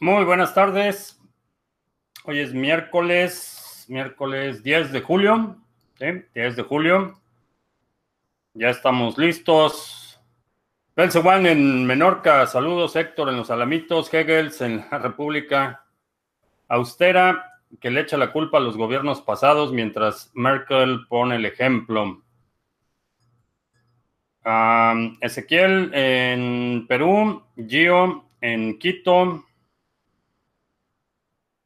Muy buenas tardes. Hoy es miércoles, miércoles 10 de julio. ¿sí? 10 de julio. Ya estamos listos. Juan en Menorca, saludos. Héctor en los Alamitos, Hegels en la República Austera, que le echa la culpa a los gobiernos pasados mientras Merkel pone el ejemplo. Ezequiel en Perú, Gio en Quito,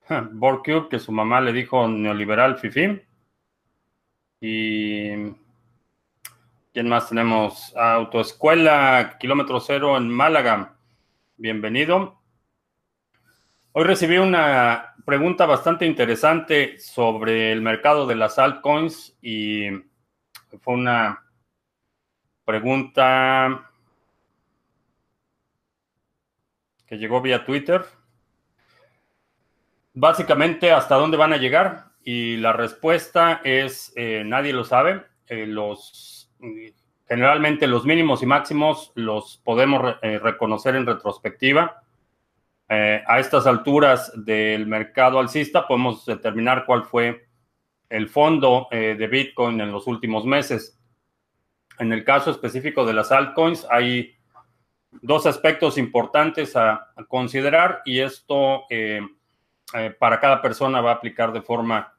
Borcube, que su mamá le dijo neoliberal fifi. Y ¿quién más tenemos? Autoescuela Kilómetro Cero en Málaga. Bienvenido. Hoy recibí una pregunta bastante interesante sobre el mercado de las altcoins y fue una pregunta que llegó vía Twitter básicamente hasta dónde van a llegar y la respuesta es eh, nadie lo sabe. Eh, los generalmente los mínimos y máximos los podemos eh, reconocer en retrospectiva. a estas alturas del mercado alcista podemos determinar cuál fue el fondo de Bitcoin en los últimos meses. En el caso específico de las altcoins hay dos aspectos importantes a considerar y esto eh, para cada persona va a aplicar de forma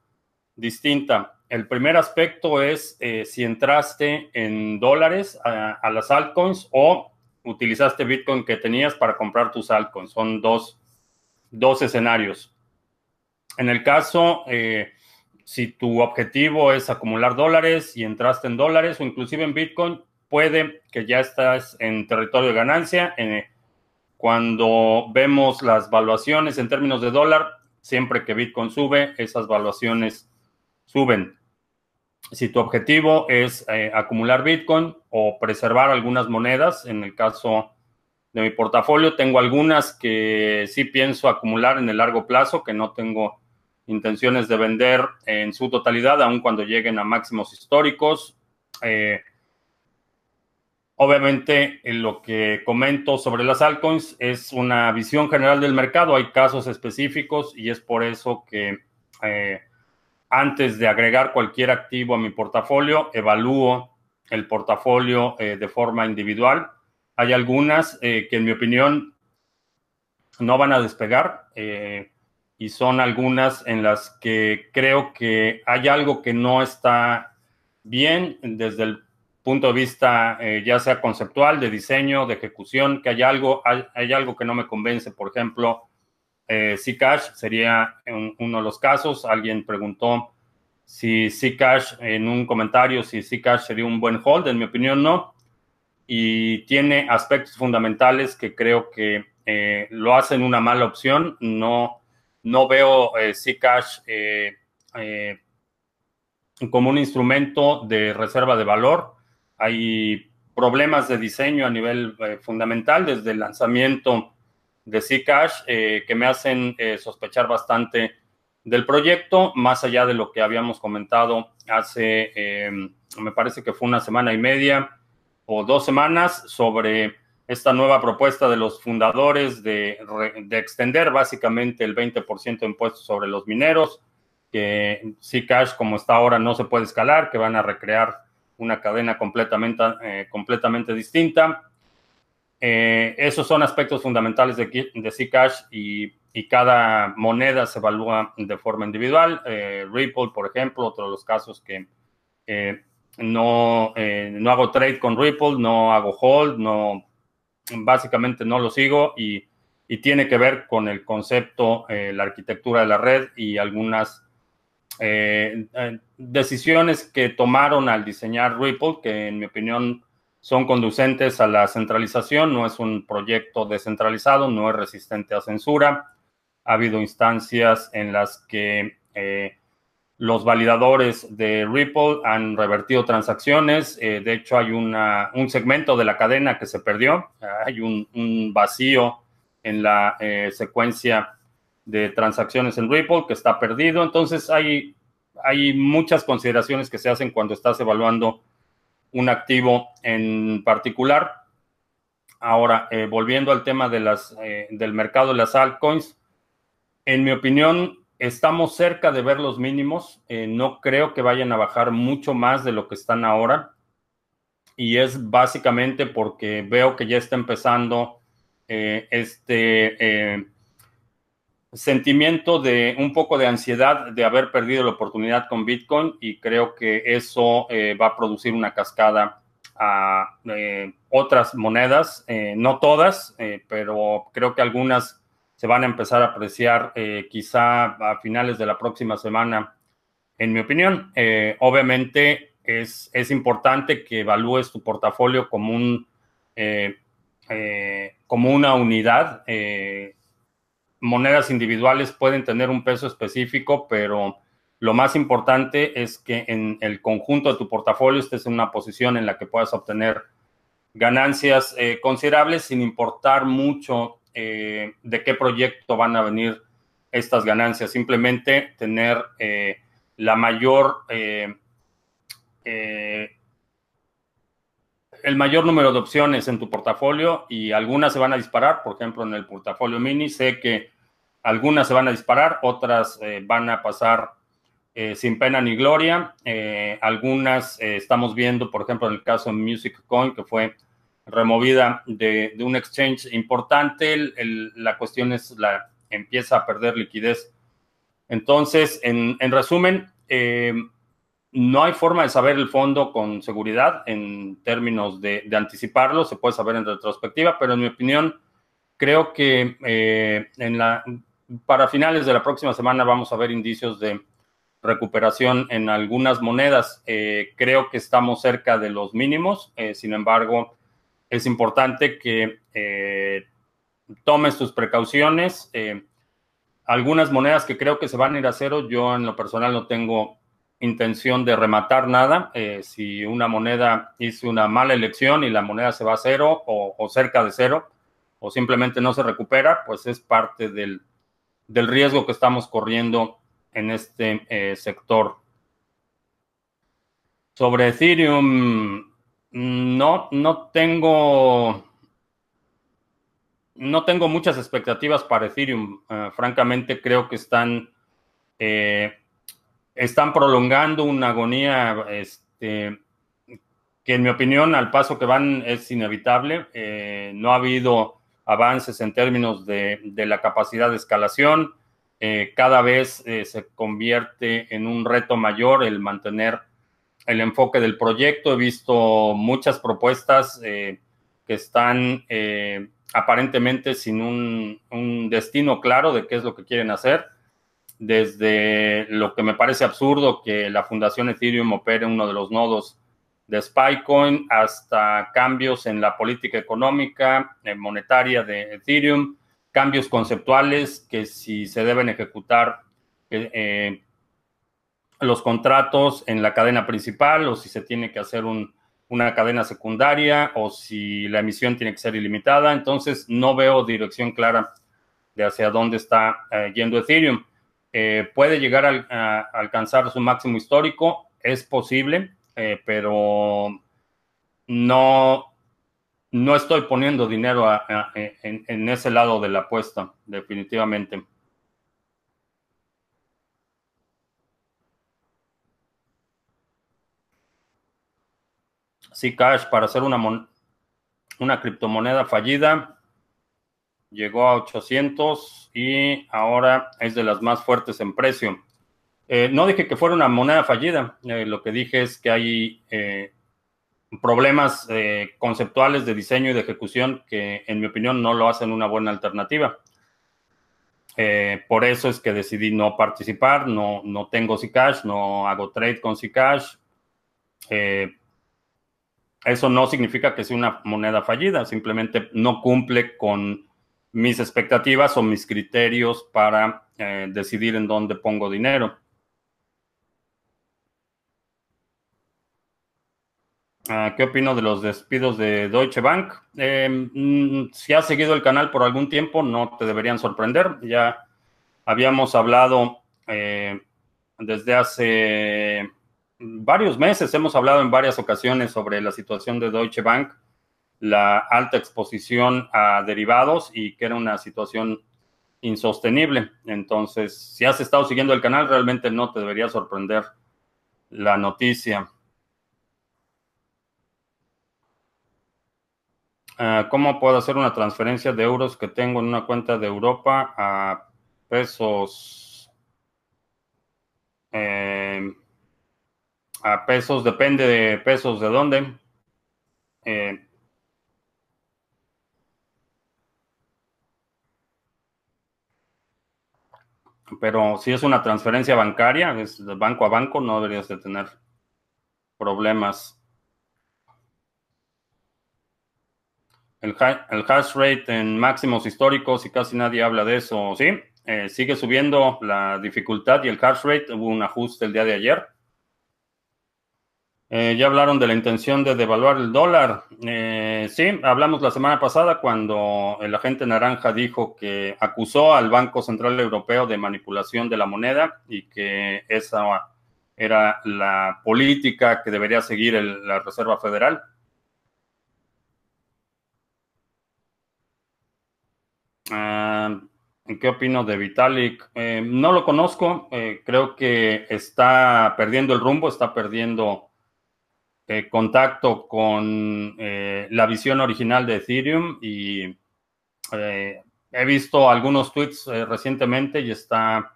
distinta. El primer aspecto es eh, si entraste en dólares a, las altcoins o utilizaste Bitcoin que tenías para comprar tus altcoins. Son dos, escenarios. En el caso, eh, si tu objetivo es acumular dólares y entraste en dólares o inclusive en Bitcoin, puede que ya estás en territorio de ganancia. cuando vemos las valuaciones en términos de dólar, siempre que Bitcoin sube, esas valuaciones suben. Si tu objetivo es eh, acumular Bitcoin o preservar algunas monedas, en el caso de mi portafolio, tengo algunas que sí pienso acumular en el largo plazo, que no tengo intenciones de vender en su totalidad, aun cuando lleguen a máximos históricos. Eh, Obviamente, lo que comento sobre las altcoins es una visión general del mercado. Hay casos específicos y es por eso que eh, antes de agregar cualquier activo a mi portafolio, evalúo el portafolio eh, de forma individual. Hay algunas eh, que en mi opinión no van a despegar y son algunas en las que creo que hay algo que no está bien desde el punto de vista eh, ya sea conceptual, de diseño, de ejecución, que hay algo, hay, algo que no me convence. Por ejemplo, eh, Zcash sería uno de los casos. Alguien preguntó si Zcash en un comentario, si Zcash sería un buen hold. En mi opinión, no. Y tiene aspectos fundamentales que creo que eh, lo hacen una mala opción. No, no veo eh, Zcash como un instrumento de reserva de valor hay problemas de diseño a nivel eh, fundamental desde el lanzamiento de Zcash eh, que me hacen eh, sospechar bastante del proyecto, más allá de lo que habíamos comentado hace, em, me parece que fue una semana y media o dos semanas sobre esta nueva propuesta de los fundadores de, de extender básicamente el 20% de impuestos sobre los mineros, que Zcash como está ahora no se puede escalar, que van a recrear una cadena completamente, eh, completamente distinta. Eh, esos son aspectos fundamentales de, de Zcash y, y, cada moneda se evalúa de forma individual. Eh, Ripple, por ejemplo, otro de los casos que no, no hago trade con Ripple, no hago hold, no, básicamente no lo sigo y, y tiene que ver con el concepto, la arquitectura de la red y algunas eh, eh, decisiones que tomaron al diseñar Ripple, que en mi opinión son conducentes a la centralización, no es un proyecto descentralizado, no es resistente a censura. Ha habido instancias en las que eh, los validadores de Ripple han revertido transacciones. de hecho, hay una, un segmento de la cadena que se perdió. Hay un, un vacío en la secuencia de transacciones en Ripple que está perdido. Entonces hay, hay muchas consideraciones que se hacen cuando estás evaluando un activo en particular. Ahora, eh, volviendo al tema de las, eh, del mercado de las altcoins, En mi opinión, estamos cerca de ver los mínimos. Eh, no creo que vayan a bajar mucho más de lo que están ahora. Y es básicamente porque veo que ya está empezando este sentimiento de un poco de ansiedad de haber perdido la oportunidad con Bitcoin y creo que eso va a producir una cascada a otras monedas, no todas, pero creo que algunas se van a empezar a apreciar eh, quizá a finales de la próxima semana, en mi opinión. Eh, obviamente es, es, importante que evalúes tu portafolio como, un, eh, como una unidad. Monedas individuales pueden tener un peso específico, pero lo más importante es que en el conjunto de tu portafolio estés en una posición en la que puedas obtener ganancias considerables sin importar mucho eh, de qué proyecto van a venir estas ganancias. Simplemente tener eh, la mayor, eh, el mayor número de opciones en tu portafolio y algunas se van a disparar. Por ejemplo, en el portafolio mini sé que algunas se van a disparar, otras van a pasar sin pena ni gloria. algunas estamos viendo, por ejemplo, en el caso de Music Coin, que fue removida de, un exchange importante, la cuestión es la empieza a perder liquidez. Entonces, en, resumen, eh, no hay forma de saber el fondo con seguridad en términos de, anticiparlo, se puede saber en retrospectiva, pero en mi opinión, creo que eh, en la, para finales de la próxima semana vamos a ver indicios de recuperación en algunas monedas. Eh, creo que estamos cerca de los mínimos, sin embargo, es importante que eh, tomes tus precauciones. Eh, algunas monedas que creo que se van a ir a cero, yo en lo personal no tengo intención de rematar nada. Eh, si una moneda hizo una mala elección y la moneda se va a cero o, cerca de cero, o simplemente no se recupera, pues es parte del, del riesgo que estamos corriendo en este sector. Sobre Ethereum, no, no tengo. No tengo muchas expectativas para Ethereum. Eh, francamente, creo que están. Eh, están prolongando una agonía este, que, en mi opinión, al paso que van es inevitable. Eh, no ha habido avances en términos de, de la capacidad de escalación. cada vez se convierte en un reto mayor el mantener el enfoque del proyecto. He visto muchas propuestas eh, que están eh, aparentemente sin un, destino claro de qué es lo que quieren hacer. Desde lo que me parece absurdo que la Fundación Ethereum opere uno de los nodos de Spycoin hasta cambios en la política económica, eh, monetaria de Ethereum, cambios conceptuales que si se deben ejecutar los contratos en la cadena principal o si se tiene que hacer una cadena secundaria o si la emisión tiene que ser ilimitada. Entonces, no veo dirección clara de hacia dónde está eh, yendo Ethereum. Eh, puede llegar a, alcanzar su máximo histórico, es posible, eh, pero no, no estoy poniendo dinero en ese lado de la apuesta, definitivamente. Zcash para hacer una, una criptomoneda fallida llegó a 800 y ahora es de las más fuertes en precio. Eh, no dije que fuera una moneda fallida, eh, lo que dije es que hay eh, problemas conceptuales de diseño y de ejecución que en mi opinión no lo hacen una buena alternativa. por eso es que decidí no participar, no, no tengo Zcash, no hago trade con Zcash. Eso no significa que sea una moneda fallida, simplemente no cumple con mis expectativas o mis criterios para decidir en dónde pongo dinero. ¿Qué opino de los despidos de Deutsche Bank? Em, mm, si has seguido el canal por algún tiempo, no te deberían sorprender. Ya habíamos hablado eh, desde hace varios meses hemos hablado en varias ocasiones sobre la situación de Deutsche Bank, la alta exposición a derivados y que era una situación insostenible. Entonces, si has estado siguiendo el canal, realmente no te debería sorprender la noticia. Ah, ¿Cómo puedo hacer una transferencia de euros que tengo en una cuenta de Europa a pesos? Eh, a pesos, depende de pesos de dónde. Eh, pero si es una transferencia bancaria, es de banco a banco, no deberías de tener problemas. El, hash rate en máximos históricos y casi nadie habla de eso, ¿sí? Eh, sigue subiendo la dificultad y el hash rate. Hubo un ajuste el día de ayer. Eh, ya hablaron de la intención de devaluar el dólar. Eh, sí, hablamos la semana pasada cuando el agente naranja dijo que acusó al Banco Central Europeo de manipulación de la moneda y que esa era la política que debería seguir la Reserva Federal. Ah, ¿En qué opino de Vitalik? Eh, no lo conozco. creo que está perdiendo el rumbo, está perdiendo eh, contacto con eh, la visión original de Ethereum y eh, he visto algunos tweets recientemente y está,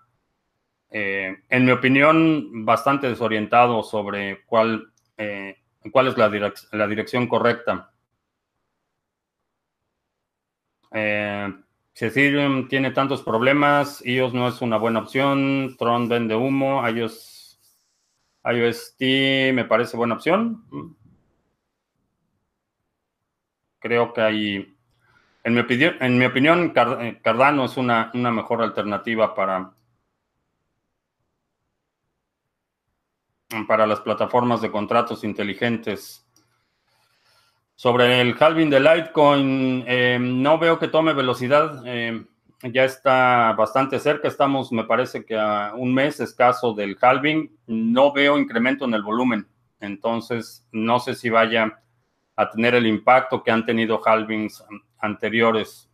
en mi opinión, bastante desorientado sobre cuál, cuál es la, la dirección correcta. Si Ethereum tiene tantos problemas, iOS no es una buena opción, Tron vende humo, iOS iOS me parece buena opción. Creo que hay, en mi opinión, en mi opinión eh, Cardano es una, una mejor alternativa para, para las plataformas de contratos inteligentes. Sobre el halving de Litecoin, eh, no veo que tome velocidad. Eh, ya está bastante cerca, estamos me parece que a un mes escaso del halving, no veo incremento en el volumen, entonces no sé si vaya a tener el impacto que han tenido halvings anteriores.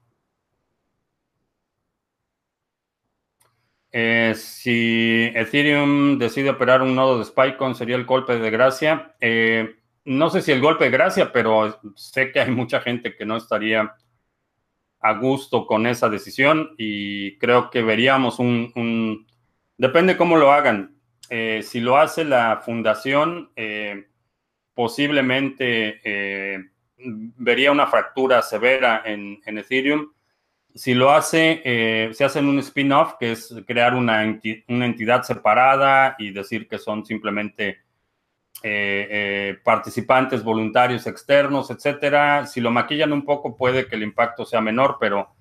Eh, si Ethereum decide operar un nodo de SpyCon, sería el golpe de gracia. Eh, no sé si el golpe de gracia, pero sé que hay mucha gente que no estaría a gusto con esa decisión y creo que veríamos un, depende cómo lo hagan. Eh, si lo hace la fundación, eh, posiblemente eh, vería una fractura severa en, Ethereum. Si lo hace, se hace en un spin-off, que es crear una, una entidad separada y decir que son simplemente eh, eh, participantes voluntarios externos, etcétera. Si lo maquillan un poco, puede que el impacto sea menor, pero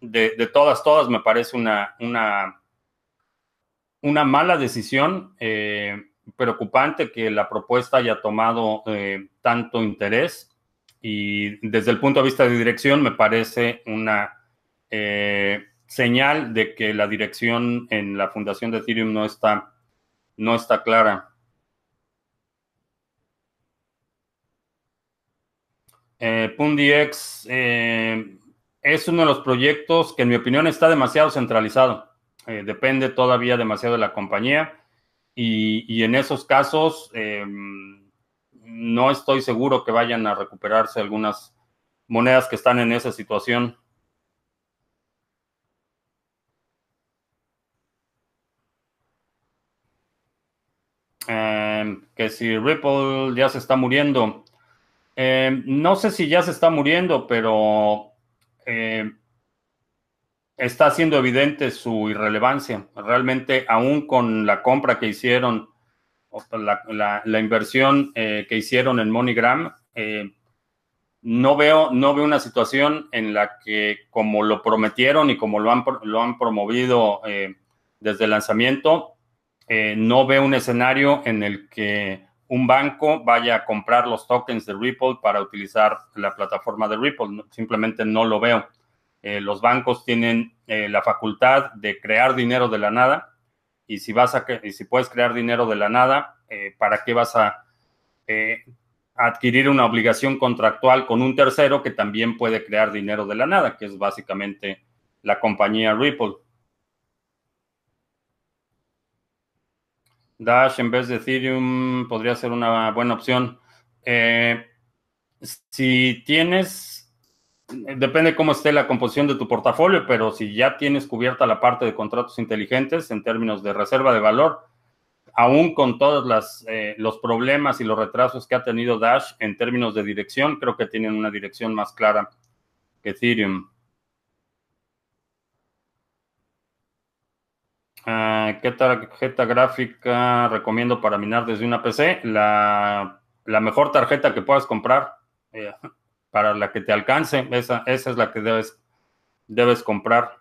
de, todas, todas me parece una, una, mala decisión. Eh, preocupante que la propuesta haya tomado tanto interés y desde el punto de vista de dirección me parece una señal de que la dirección en la fundación de Ethereum no está, no está clara. Eh, eh, es uno de los proyectos que en mi opinión está demasiado centralizado. Eh, depende todavía demasiado de la compañía y, en esos casos no estoy seguro que vayan a recuperarse algunas monedas que están en esa situación. que si Ripple ya se está muriendo. Eh, no sé si ya se está muriendo, pero eh, está haciendo evidente su irrelevancia. Realmente, aún con la compra que hicieron, la, inversión eh, que hicieron en MoneyGram, no, veo, no veo una situación en la que, como lo prometieron y como lo han, lo han promovido desde el lanzamiento, no veo un escenario en el que un banco vaya a comprar los tokens de Ripple para utilizar la plataforma de Ripple. Simplemente no lo veo. Eh, los bancos tienen eh, la facultad de crear dinero de la nada y si vas a y si puedes crear dinero de la nada, eh, ¿para qué vas a adquirir una obligación contractual con un tercero que también puede crear dinero de la nada, que es básicamente la compañía Ripple. Dash en vez de Ethereum podría ser una buena opción. Eh, si tienes, depende cómo esté la composición de tu portafolio, pero si ya tienes cubierta la parte de contratos inteligentes en términos de reserva de valor, aún con todos eh, los problemas y los retrasos que ha tenido Dash en términos de dirección, creo que tienen una dirección más clara que Ethereum. Ah, ¿Qué tarjeta gráfica recomiendo para minar desde una PC? La, mejor tarjeta que puedas comprar eh, para la que te alcance, esa, esa es la que debes, debes comprar.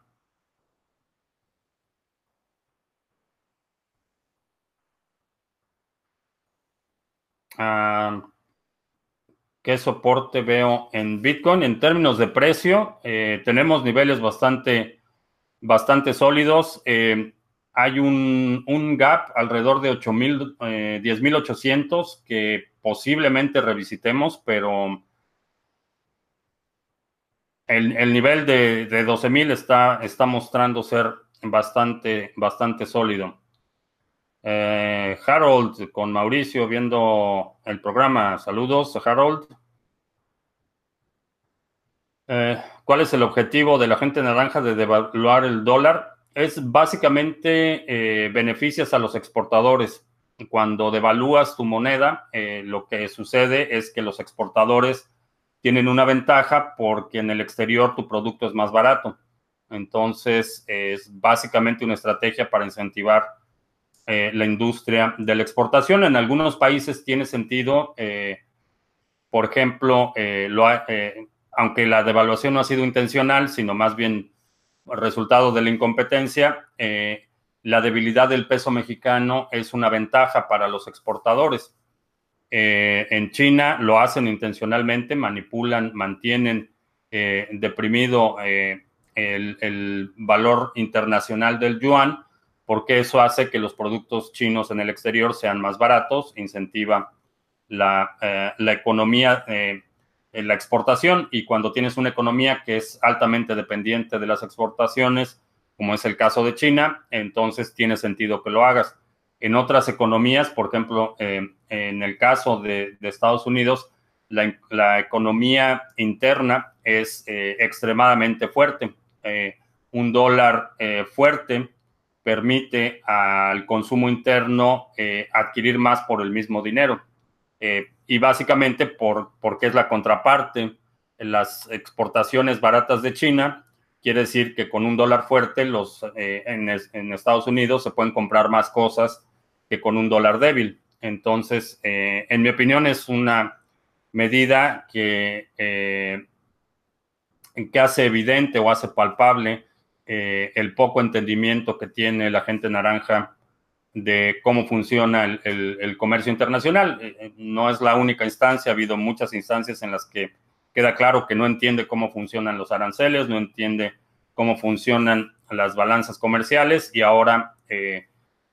Ah, ¿Qué soporte veo en Bitcoin? En términos de precio, eh, tenemos niveles bastante, bastante sólidos. Eh, hay un, gap alrededor de 8.000, eh, 10.800 que posiblemente revisitemos, pero el, nivel de, de 12.000 está, está mostrando ser bastante, bastante sólido. Eh, Harold con Mauricio viendo el programa. Saludos, Harold. Eh, ¿Cuál es el objetivo de la gente naranja de devaluar el dólar? Es básicamente eh, beneficias a los exportadores. Cuando devalúas tu moneda, lo que sucede es que los exportadores tienen una ventaja porque en el exterior tu producto es más barato. Entonces, es básicamente una estrategia para incentivar eh, la industria de la exportación. En algunos países tiene sentido, eh, por ejemplo, eh, aunque la devaluación no ha sido intencional, sino más bien resultado de la incompetencia, la debilidad del peso mexicano es una ventaja para los exportadores. en China lo hacen intencionalmente, manipulan, mantienen deprimido el, valor internacional del yuan porque eso hace que los productos chinos en el exterior sean más baratos, incentiva la, eh, economía, eh, la exportación, y cuando tienes una economía que es altamente dependiente de las exportaciones, como es el caso de China, entonces tiene sentido que lo hagas. En otras economías, por ejemplo, eh, en el caso de, Estados Unidos, la, economía interna es extremadamente fuerte. un dólar fuerte permite al consumo interno eh, adquirir más por el mismo dinero. Eh, y básicamente por, porque es la contraparte. Las exportaciones baratas de China, quiere decir que con un dólar fuerte los, eh, en, Estados Unidos se pueden comprar más cosas que con un dólar débil. Entonces, en mi opinión, es una medida que, que hace evidente o hace palpable eh, el poco entendimiento que tiene la gente naranja de cómo funciona el, comercio internacional. Eh, eh, no es la única instancia, ha habido muchas instancias en las que queda claro que no entiende cómo funcionan los aranceles, no entiende cómo funcionan las balanzas comerciales y ahora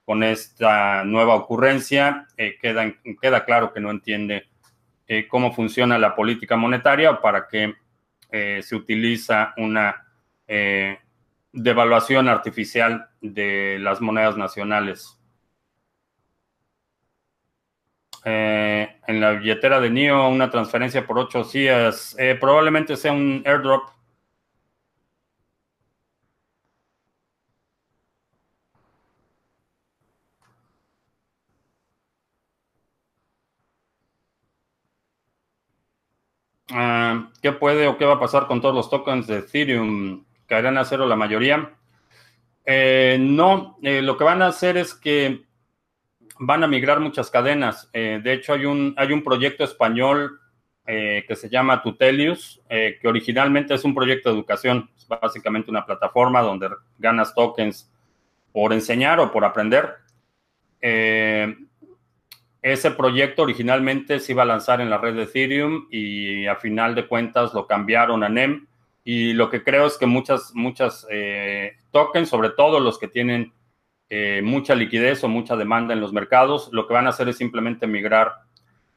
con esta nueva ocurrencia queda, queda, claro que no entiende cómo funciona la política monetaria o para qué se utiliza una devaluación artificial de las monedas nacionales. Eh, en la billetera de NIO, una transferencia por 8 días, eh, probablemente sea un airdrop. Ah, ¿Qué puede o qué va a pasar con todos los tokens de Ethereum? caerán a cero la mayoría. Eh, no, lo que van a hacer es que van a migrar muchas cadenas. Eh, de hecho, hay un, hay un proyecto español que se llama Tutelius, que originalmente es un proyecto de educación. Es básicamente una plataforma donde ganas tokens por enseñar o por aprender. ese proyecto originalmente se iba a lanzar en la red de Ethereum y a final de cuentas lo cambiaron a NEM y lo que creo es que muchas, muchas eh, tokens, sobre todo los que tienen eh, mucha liquidez o mucha demanda en los mercados, lo que van a hacer es simplemente migrar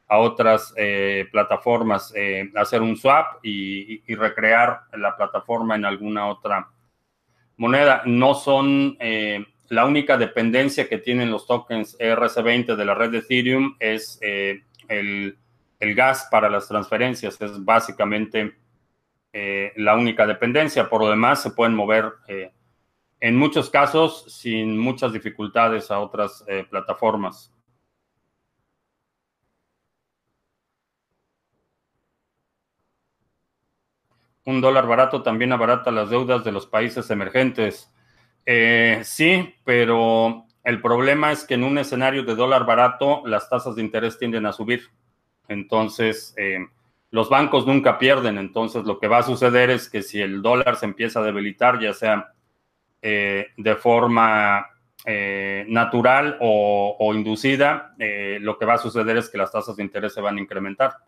a otras eh, plataformas, hacer un swap y, recrear la plataforma en alguna otra moneda. No son eh, la única dependencia que tienen los tokens ERC20 de la red de Ethereum es el, el, gas para las transferencias. Es básicamente la única dependencia. Por lo demás, se pueden mover en muchos casos sin muchas dificultades a otras plataformas. un dólar barato también abarata las deudas de los países emergentes. Eh, sí, pero el problema es que en un escenario de dólar barato las tasas de interés tienden a subir. Entonces, eh, los bancos nunca pierden. Entonces, lo que va a suceder es que si el dólar se empieza a debilitar, ya sea eh, de forma natural o, inducida, lo que va a suceder es que las tasas de interés se van a incrementar.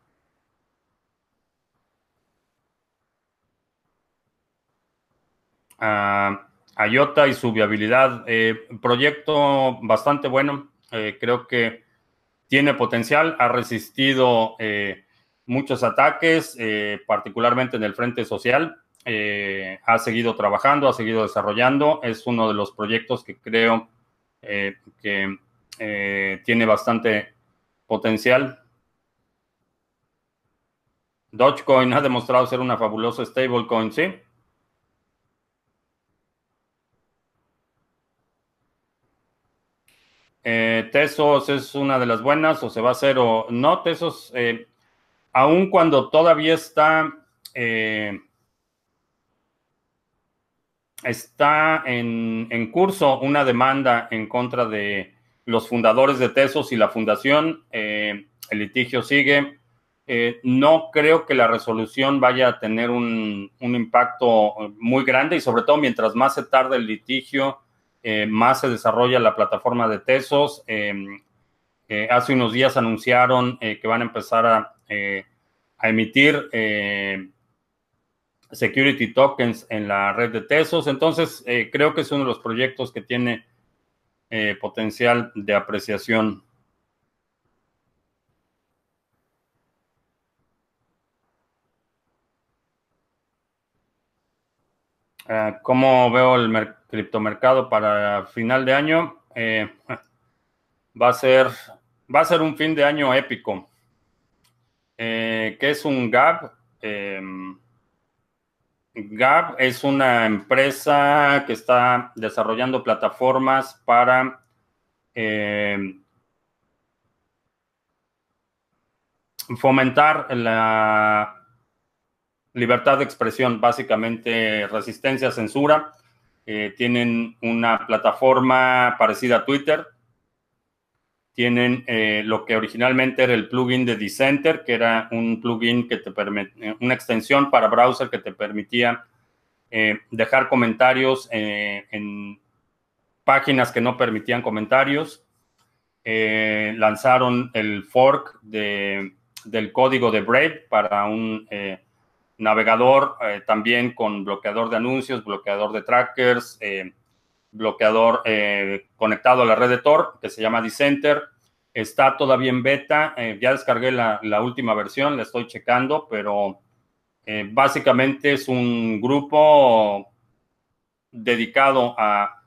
a, IOTA y su viabilidad. Eh, proyecto bastante bueno, eh, creo que tiene potencial, ha resistido eh, muchos ataques, particularmente en el frente social. Ha seguido trabajando, ha seguido desarrollando. Es uno de los proyectos que creo que tiene bastante potencial. Dogecoin ha demostrado ser una fabulosa stablecoin, sí. Eh, Tesos es una de las buenas o se va a hacer o no. Tesos, eh, aun cuando todavía está, eh, está en, en, curso una demanda en contra de los fundadores de Tesos y la fundación, el litigio sigue. no creo que la resolución vaya a tener un, un impacto muy grande y sobre todo mientras más se tarde el litigio, eh, más se desarrolla la plataforma de Tesos. Eh, hace unos días anunciaron eh, que van a empezar a, a emitir security tokens en la red de Tesos. Entonces, creo que es uno de los proyectos que tiene potencial de apreciación. ¿Cómo veo el mercado? criptomercado para final de año eh, va a ser va a ser un fin de año épico. Eh, ¿Qué es un GAB? GAB es una empresa que está desarrollando plataformas para em, fomentar la libertad de expresión, básicamente resistencia a censura eh, tienen una plataforma parecida a Twitter. Tienen eh, lo que originalmente era el plugin de Dissenter, que era un plugin que te permite, una extensión para browser que te permitía eh, dejar comentarios en páginas que no permitían comentarios. lanzaron el fork de, del código de Brave para un navegador eh, también con bloqueador de anuncios, bloqueador de trackers, eh, bloqueador eh, conectado a la red de Tor, que se llama Dissenter. Está todavía en beta. ya descargué la, última versión, la estoy checando, pero básicamente es un grupo dedicado a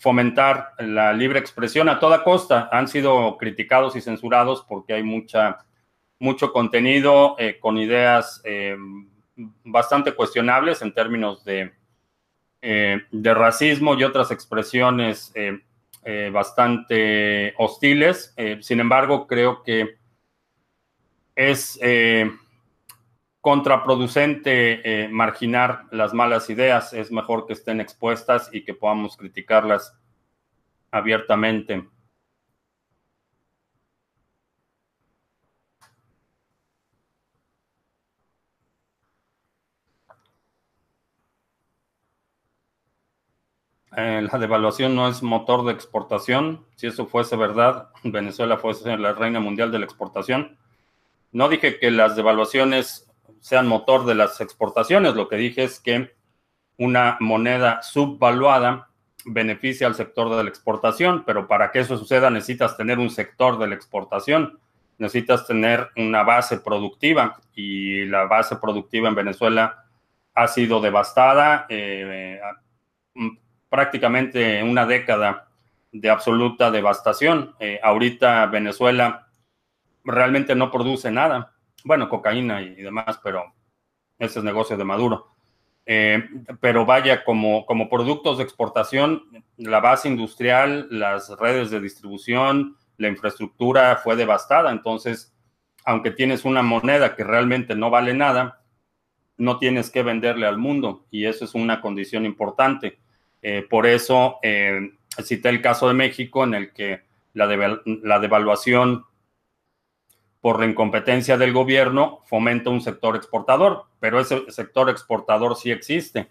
fomentar la libre expresión a toda costa. Han sido criticados y censurados porque hay mucha mucho contenido eh, con ideas eh, bastante cuestionables en términos de, eh, de racismo y otras expresiones bastante hostiles. sin embargo, creo que es contraproducente marginar las malas ideas. Es mejor que estén expuestas y que podamos criticarlas abiertamente. Eh, la devaluación no es motor de exportación. Si eso fuese verdad, Venezuela fuese la reina mundial de la exportación. No dije que las devaluaciones sean motor de las exportaciones. Lo que dije es que una moneda subvaluada beneficia al sector de la exportación, pero para que eso suceda necesitas tener un sector de la exportación, necesitas tener una base productiva y la base productiva en Venezuela ha sido devastada, prácticamente una década de absoluta devastación. ahorita Venezuela realmente no produce nada. Bueno, cocaína y, demás, pero ese es negocio de Maduro. Eh, pero vaya, como, como productos de exportación, la base industrial, las redes de distribución, la infraestructura fue devastada. Entonces, aunque tienes una moneda que realmente no vale nada, no tienes que venderle al mundo y eso es una condición importante. Eh, por eso eh, cité el caso de México en el que la, devaluación por la incompetencia del gobierno, fomenta un sector exportador, pero ese sector exportador sí existe.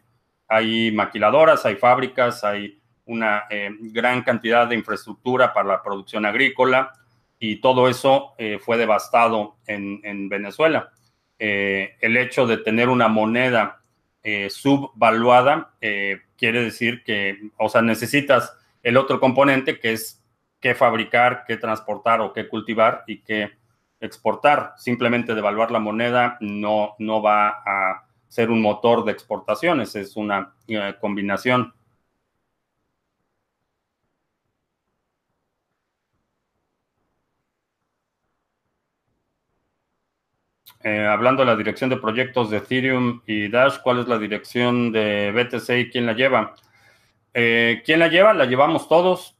Hay maquiladoras, hay fábricas, hay una eh, gran cantidad de infraestructura para la producción agrícola y todo eso eh, fue devastado en, Venezuela. El hecho de tener una moneda subvaluada quiere decir que, o sea, necesitas el otro componente que es qué fabricar, qué transportar o qué cultivar y qué exportar. Simplemente devaluar la moneda no, no va a ser un motor de exportaciones, es una eh, combinación. Eh, hablando de la dirección de proyectos de Ethereum y Dash, ¿cuál es la dirección de BTC y quién la lleva? Eh, ¿Quién la lleva? La llevamos todos,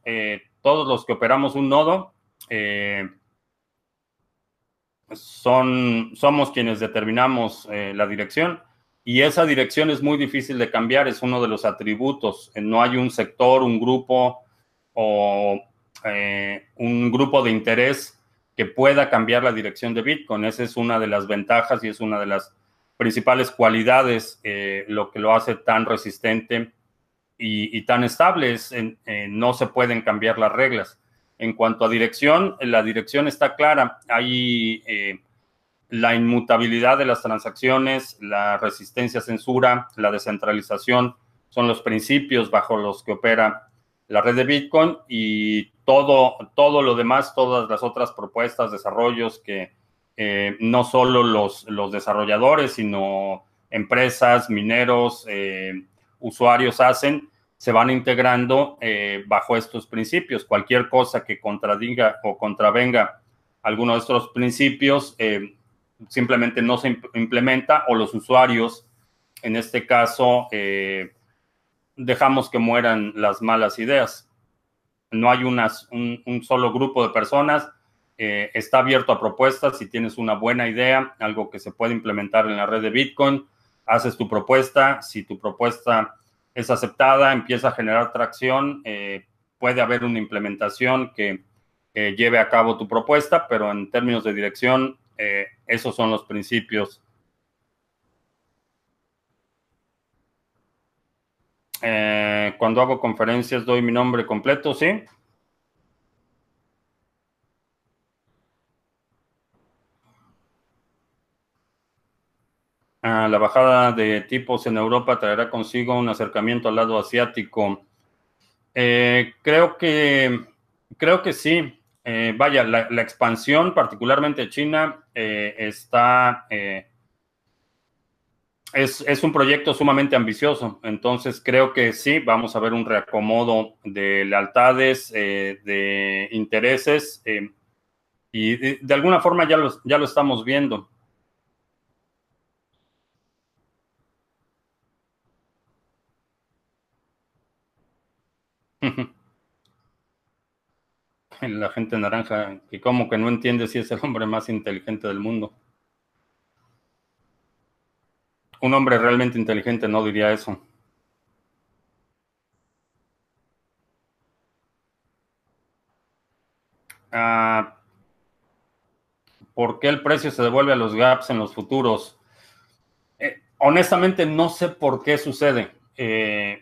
todos los que operamos un nodo son, somos quienes determinamos eh, la dirección y esa dirección es muy difícil de cambiar, es uno de los atributos. Eh, no hay un sector, un grupo o eh, un grupo de interés que pueda cambiar la dirección de Bitcoin. Esa es una de las ventajas y es una de las principales cualidades, lo que lo hace tan resistente y, tan estable. Es, no se pueden cambiar las reglas. En cuanto a dirección, la dirección está clara. Hay eh, la inmutabilidad de las transacciones, la resistencia a censura, la descentralización, son los principios bajo los que opera la red de Bitcoin y todo, todo lo demás, todas las otras propuestas, desarrollos que eh, no solo los, los, desarrolladores, sino empresas, mineros, eh, usuarios hacen, se van integrando eh, bajo estos principios. Cualquier cosa que contradiga o contravenga alguno de estos principios simplemente no se implementa o los usuarios, en este caso, dejamos que mueran las malas ideas. No hay un, solo grupo de personas. está abierto a propuestas. Si tienes una buena idea, algo que se puede implementar en la red de Bitcoin, haces tu propuesta. Si tu propuesta es aceptada, empieza a generar tracción, eh, puede haber una implementación que lleve a cabo tu propuesta, pero en términos de dirección, eh, esos son los principios. Eh, cuando hago conferencias doy mi nombre completo, ¿sí? la bajada de tipos en Europa traerá consigo un acercamiento al lado asiático. Eh, creo que creo que sí. Eh, vaya, la, expansión, particularmente China, está es, es, un proyecto sumamente ambicioso. Entonces creo que sí, vamos a ver un reacomodo de lealtades, de intereses, y de, alguna forma ya ya lo estamos viendo. La gente naranja, que como que no entiende si es el hombre más inteligente del mundo. Un hombre realmente inteligente no diría eso. Ah, ¿Por qué el precio se devuelve a los gaps en los futuros? Eh, honestamente, no sé por qué sucede. Eh,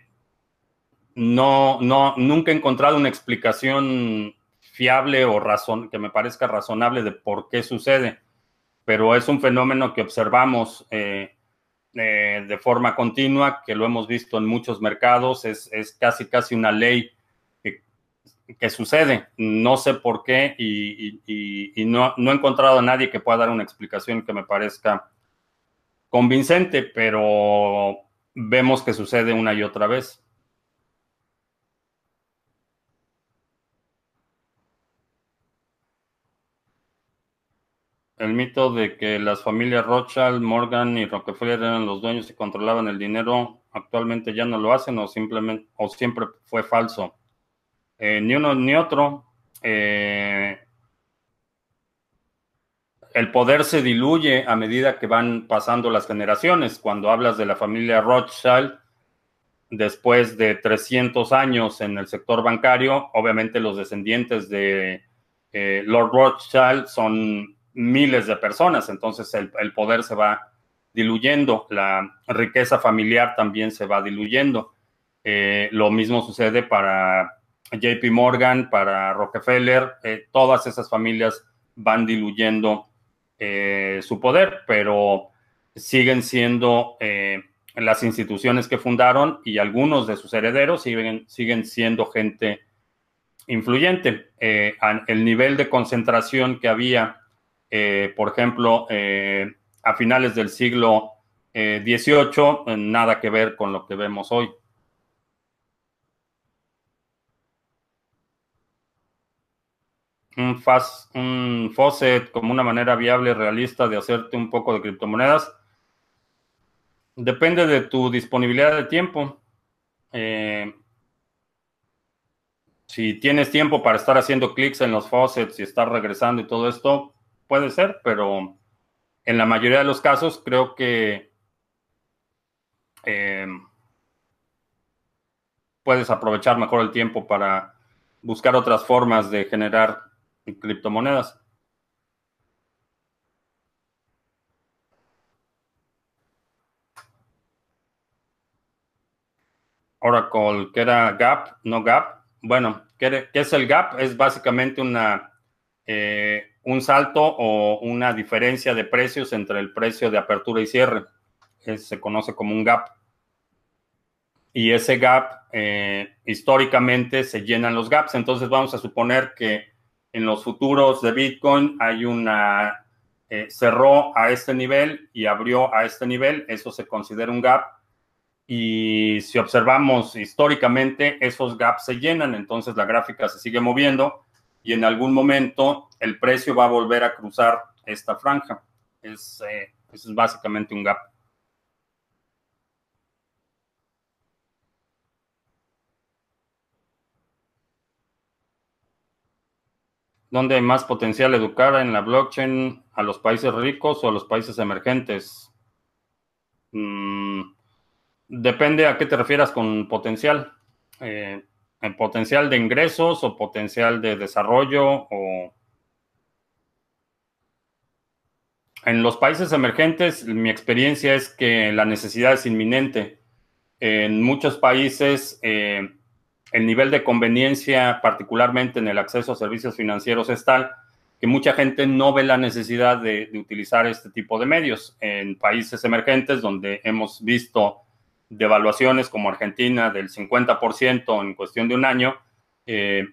no, no, nunca he encontrado una explicación fiable o razón, que me parezca razonable de por qué sucede, pero es un fenómeno que observamos eh, eh, de forma continua, que lo hemos visto en muchos mercados, es, casi casi una ley que, sucede. No sé por qué y, no, no, he encontrado a nadie que pueda dar una explicación que me parezca convincente, pero vemos que sucede una y otra vez. El mito de que las familias Rothschild, Morgan y Rockefeller eran los dueños y controlaban el dinero, actualmente ya no lo hacen o simplemente o siempre fue falso. Eh, ni uno ni otro. Eh, el poder se diluye a medida que van pasando las generaciones. Cuando hablas de la familia Rothschild, después de 300 años en el sector bancario, obviamente los descendientes de eh, Lord Rothschild son miles de personas, entonces el, poder se va diluyendo, la riqueza familiar también se va diluyendo. Eh, lo mismo sucede para JP Morgan, para Rockefeller, eh, todas esas familias van diluyendo eh, su poder, pero siguen siendo las instituciones que fundaron y algunos de sus herederos siguen, siguen siendo gente influyente. El nivel de concentración que había, por ejemplo, a finales del siglo XVIII, nada que ver con lo que vemos hoy. un, faucet como una manera viable, realista de hacerte un poco de criptomonedas? Depende de tu disponibilidad de tiempo. Eh, si tienes tiempo para estar haciendo clics en los faucets y estar regresando y todo esto, puede ser, pero en la mayoría de los casos creo que eh, puedes aprovechar mejor el tiempo para buscar otras formas de generar criptomonedas. Oracle, que era Gap, no Gap. Bueno, ¿qué, es el Gap? Es básicamente una, eh, un salto o una diferencia de precios entre el precio de apertura y cierre. se conoce como un Gap. Y ese Gap, eh, históricamente, se llenan los gaps. Entonces vamos a suponer que en los futuros de Bitcoin hay una, eh, cerró a este nivel y abrió a este nivel, eso se considera un gap. Y si observamos históricamente, esos gaps se llenan, entonces la gráfica se sigue moviendo y en algún momento el precio va a volver a cruzar esta franja. Es, eh, es básicamente un gap. ¿Dónde hay más potencial educar en la blockchain a los países ricos o a los países emergentes? Mm, depende a qué te refieras con potencial. Eh, ¿En potencial de ingresos o potencial de desarrollo o... En los países emergentes, mi experiencia es que la necesidad es inminente. En muchos países, eh, el nivel de conveniencia, particularmente en el acceso a servicios financieros, es tal que mucha gente no ve la necesidad de, utilizar este tipo de medios. En países emergentes donde hemos visto devaluaciones como Argentina del 50% en cuestión de un año, eh,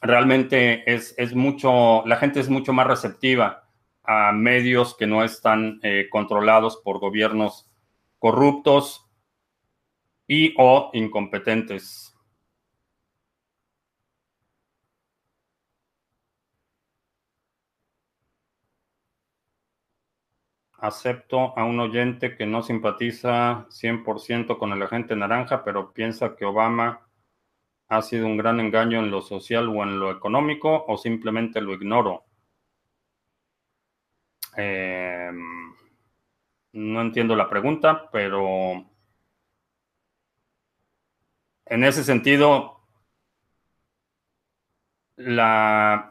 realmente es, mucho, la gente es mucho más receptiva a medios que no están eh, controlados por gobiernos corruptos y o incompetentes. Acepto a un oyente que no simpatiza 100% con el agente naranja, pero piensa que Obama ha sido un gran engaño en lo social o en lo económico, o simplemente lo ignoro. Em, no entiendo la pregunta, pero en ese sentido, la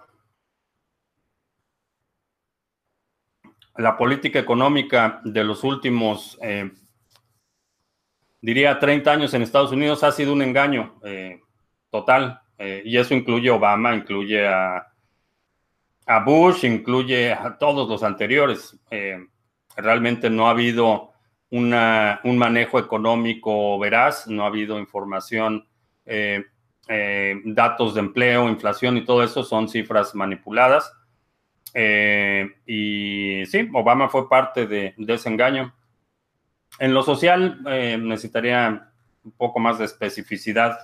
la política económica de los últimos, eh, diría, 30 años en Estados Unidos ha sido un engaño eh, total. Eh, y eso incluye Obama, incluye a, Bush, incluye a todos los anteriores. realmente no ha habido una, un manejo económico veraz, no ha habido información, datos de empleo, inflación y todo eso son cifras manipuladas. Y Y sí, Obama fue parte de, ese engaño. En lo social eh, necesitaría un poco más de especificidad.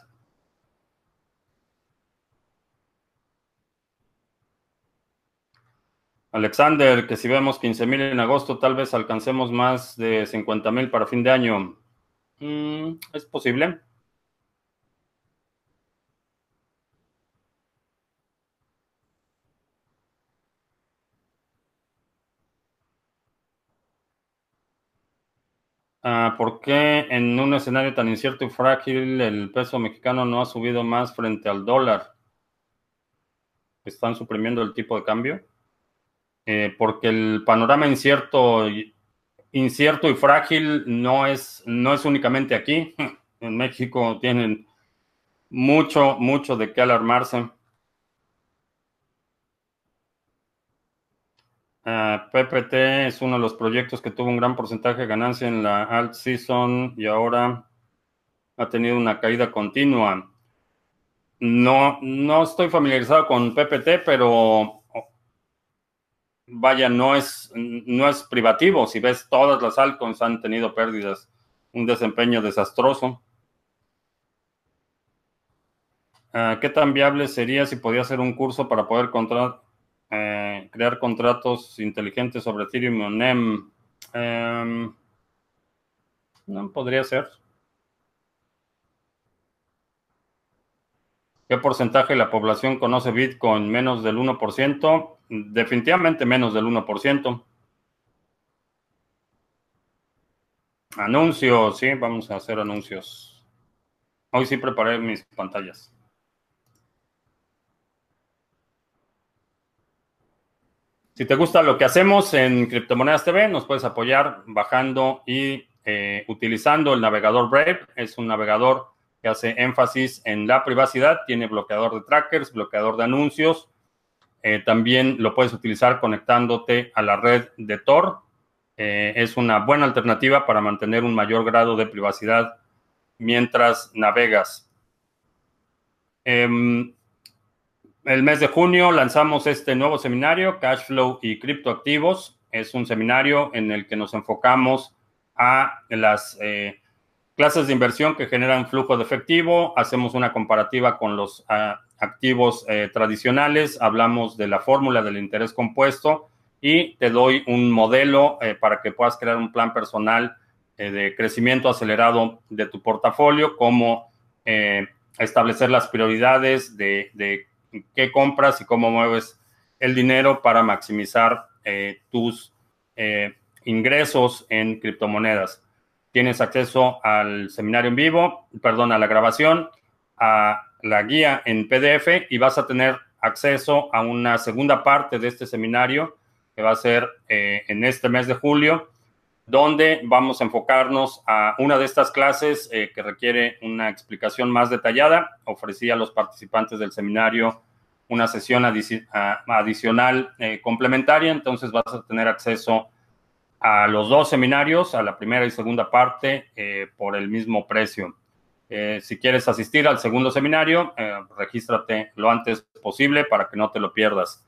Alexander, que si vemos 15 mil en agosto, tal vez alcancemos más de 50 mil para fin de año. Mm, es posible. Ah, ¿Por qué en un escenario tan incierto y frágil el peso mexicano no ha subido más frente al dólar? ¿Están suprimiendo el tipo de cambio? Eh, porque el panorama incierto, incierto y frágil no es, no es únicamente aquí. En México tienen mucho, mucho de qué alarmarse. PPT es uno de los proyectos que tuvo un gran porcentaje de ganancia en la alt season y ahora ha tenido una caída continua. No, no estoy familiarizado con PPT, pero vaya, no es, no es privativo. Si ves, todas las altcoins han tenido pérdidas, un desempeño desastroso. Ah, ¿Qué tan viable sería si podía hacer un curso para poder controlar eh, crear contratos inteligentes sobre Ethereum o NEM. Em, no, podría ser. ¿Qué porcentaje de la población conoce Bitcoin? ¿Menos del 1%? Definitivamente menos del 1%. Anuncios, sí, vamos a hacer anuncios. Hoy sí preparé mis pantallas. Si te gusta lo que hacemos en Criptomonedas TV, nos puedes apoyar bajando y eh, utilizando el navegador Brave. Es un navegador que hace énfasis en la privacidad, tiene bloqueador de trackers, bloqueador de anuncios. Eh, también lo puedes utilizar conectándote a la red de Tor. Eh, es una buena alternativa para mantener un mayor grado de privacidad mientras navegas. Em, el mes de junio lanzamos este nuevo seminario, Cashflow y Criptoactivos. Es un seminario en el que nos enfocamos a las eh, clases de inversión que generan flujo de efectivo. Hacemos una comparativa con los ah, activos eh, tradicionales. Hablamos de la fórmula del interés compuesto y te doy un modelo eh, para que puedas crear un plan personal de crecimiento acelerado de tu portafolio, cómo establecer las prioridades de, de qué compras y cómo mueves el dinero para maximizar eh, tus eh, ingresos en criptomonedas. Tienes acceso al seminario en vivo, perdón, a la grabación, a la guía en PDF y vas a tener acceso a una segunda parte de este seminario que va a ser eh, en este mes de julio, donde vamos a enfocarnos a una de estas clases que requiere una explicación más detallada. Ofrecí a los participantes del seminario una sesión adicional eh, complementaria, entonces vas a tener acceso a los dos seminarios, a la primera y segunda parte, eh, por el mismo precio. Eh, si quieres asistir al segundo seminario, regístrate lo antes posible para que no te lo pierdas.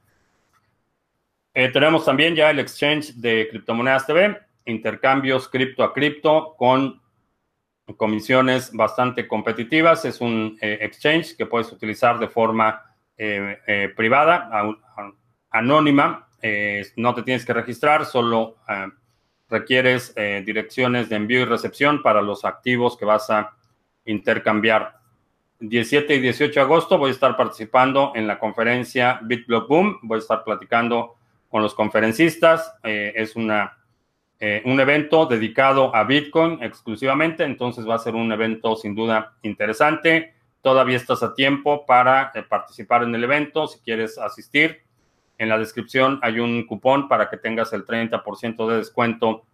tenemos también ya el exchange de criptomonedas TV, intercambios cripto a cripto con comisiones bastante competitivas. Es un exchange que puedes utilizar de forma eh, eh, privada, anónima, eh, no te tienes que registrar, solo requieres direcciones de envío y recepción para los activos que vas a intercambiar. 17 y 18 de agosto voy a estar participando en la conferencia BitBlock Boom, voy a estar platicando con los conferencistas, es una, un evento dedicado a Bitcoin exclusivamente, entonces va a ser un evento sin duda interesante. Todavía estás a tiempo para eh, participar en el evento. Si quieres asistir, en la descripción hay un cupón para que tengas el 30% de descuento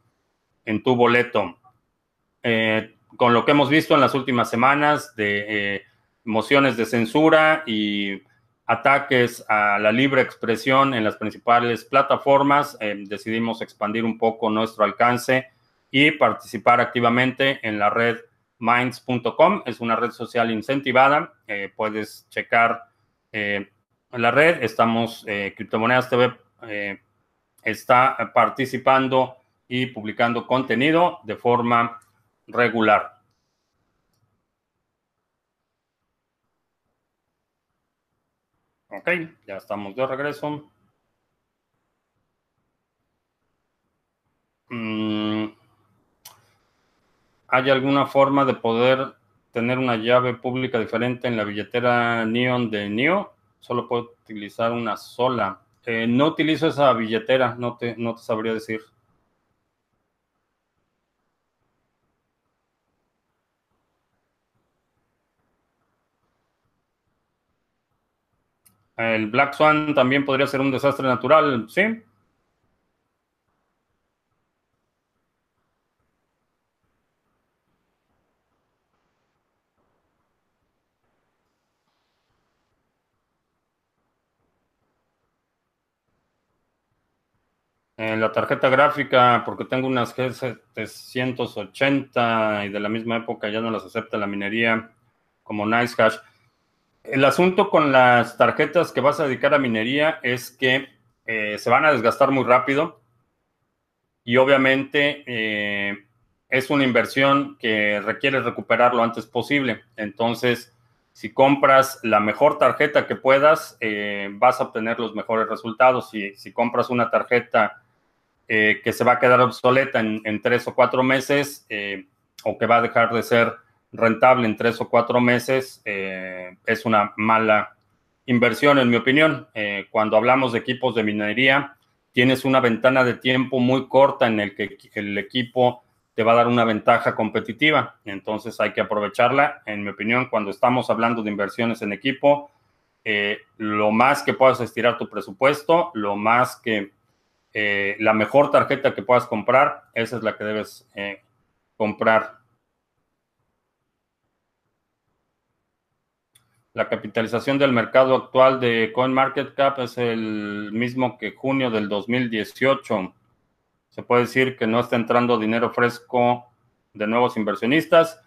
en tu boleto. Eh, con lo que hemos visto en las últimas semanas de eh, mociones de censura y ataques a la libre expresión en las principales plataformas, decidimos expandir un poco nuestro alcance y participar activamente en la red minds.com. Es una red social incentivada. Eh, puedes checar eh, la red. Estamos, eh, Criptomonedas TV está participando y publicando contenido de forma regular. Ok, ya estamos de regreso. Mm, ¿Hay alguna forma de poder tener una llave pública diferente en la billetera Neon de Neo? Solo puedo utilizar una sola. Eh, no utilizo esa billetera, no te, no te sabría decir. El Black Swan también podría ser un desastre natural, ¿sí? En la tarjeta gráfica, porque tengo unas G780 y de la misma época ya no las acepta la minería como NiceHash. El asunto con las tarjetas que vas a dedicar a minería es que eh, se van a desgastar muy rápido y obviamente eh, es una inversión que requiere recuperar lo antes posible. Entonces, si compras la mejor tarjeta que puedas, eh, vas a obtener los mejores resultados. Si, si compras una tarjeta que se va a quedar obsoleta en, tres o cuatro meses o que va a dejar de ser rentable en tres o cuatro meses, eh, es una mala inversión, en mi opinión. Eh, cuando hablamos de equipos de minería, tienes una ventana de tiempo muy corta en el que el equipo te va a dar una ventaja competitiva. Entonces hay que aprovecharla. En mi opinión, cuando estamos hablando de inversiones en equipo, eh, lo más que puedas estirar tu presupuesto, lo más que la mejor tarjeta que puedas comprar, esa es la que debes comprar. La capitalización del mercado actual de CoinMarketCap es el mismo que junio del 2018. Se puede decir que no está entrando dinero fresco de nuevos inversionistas.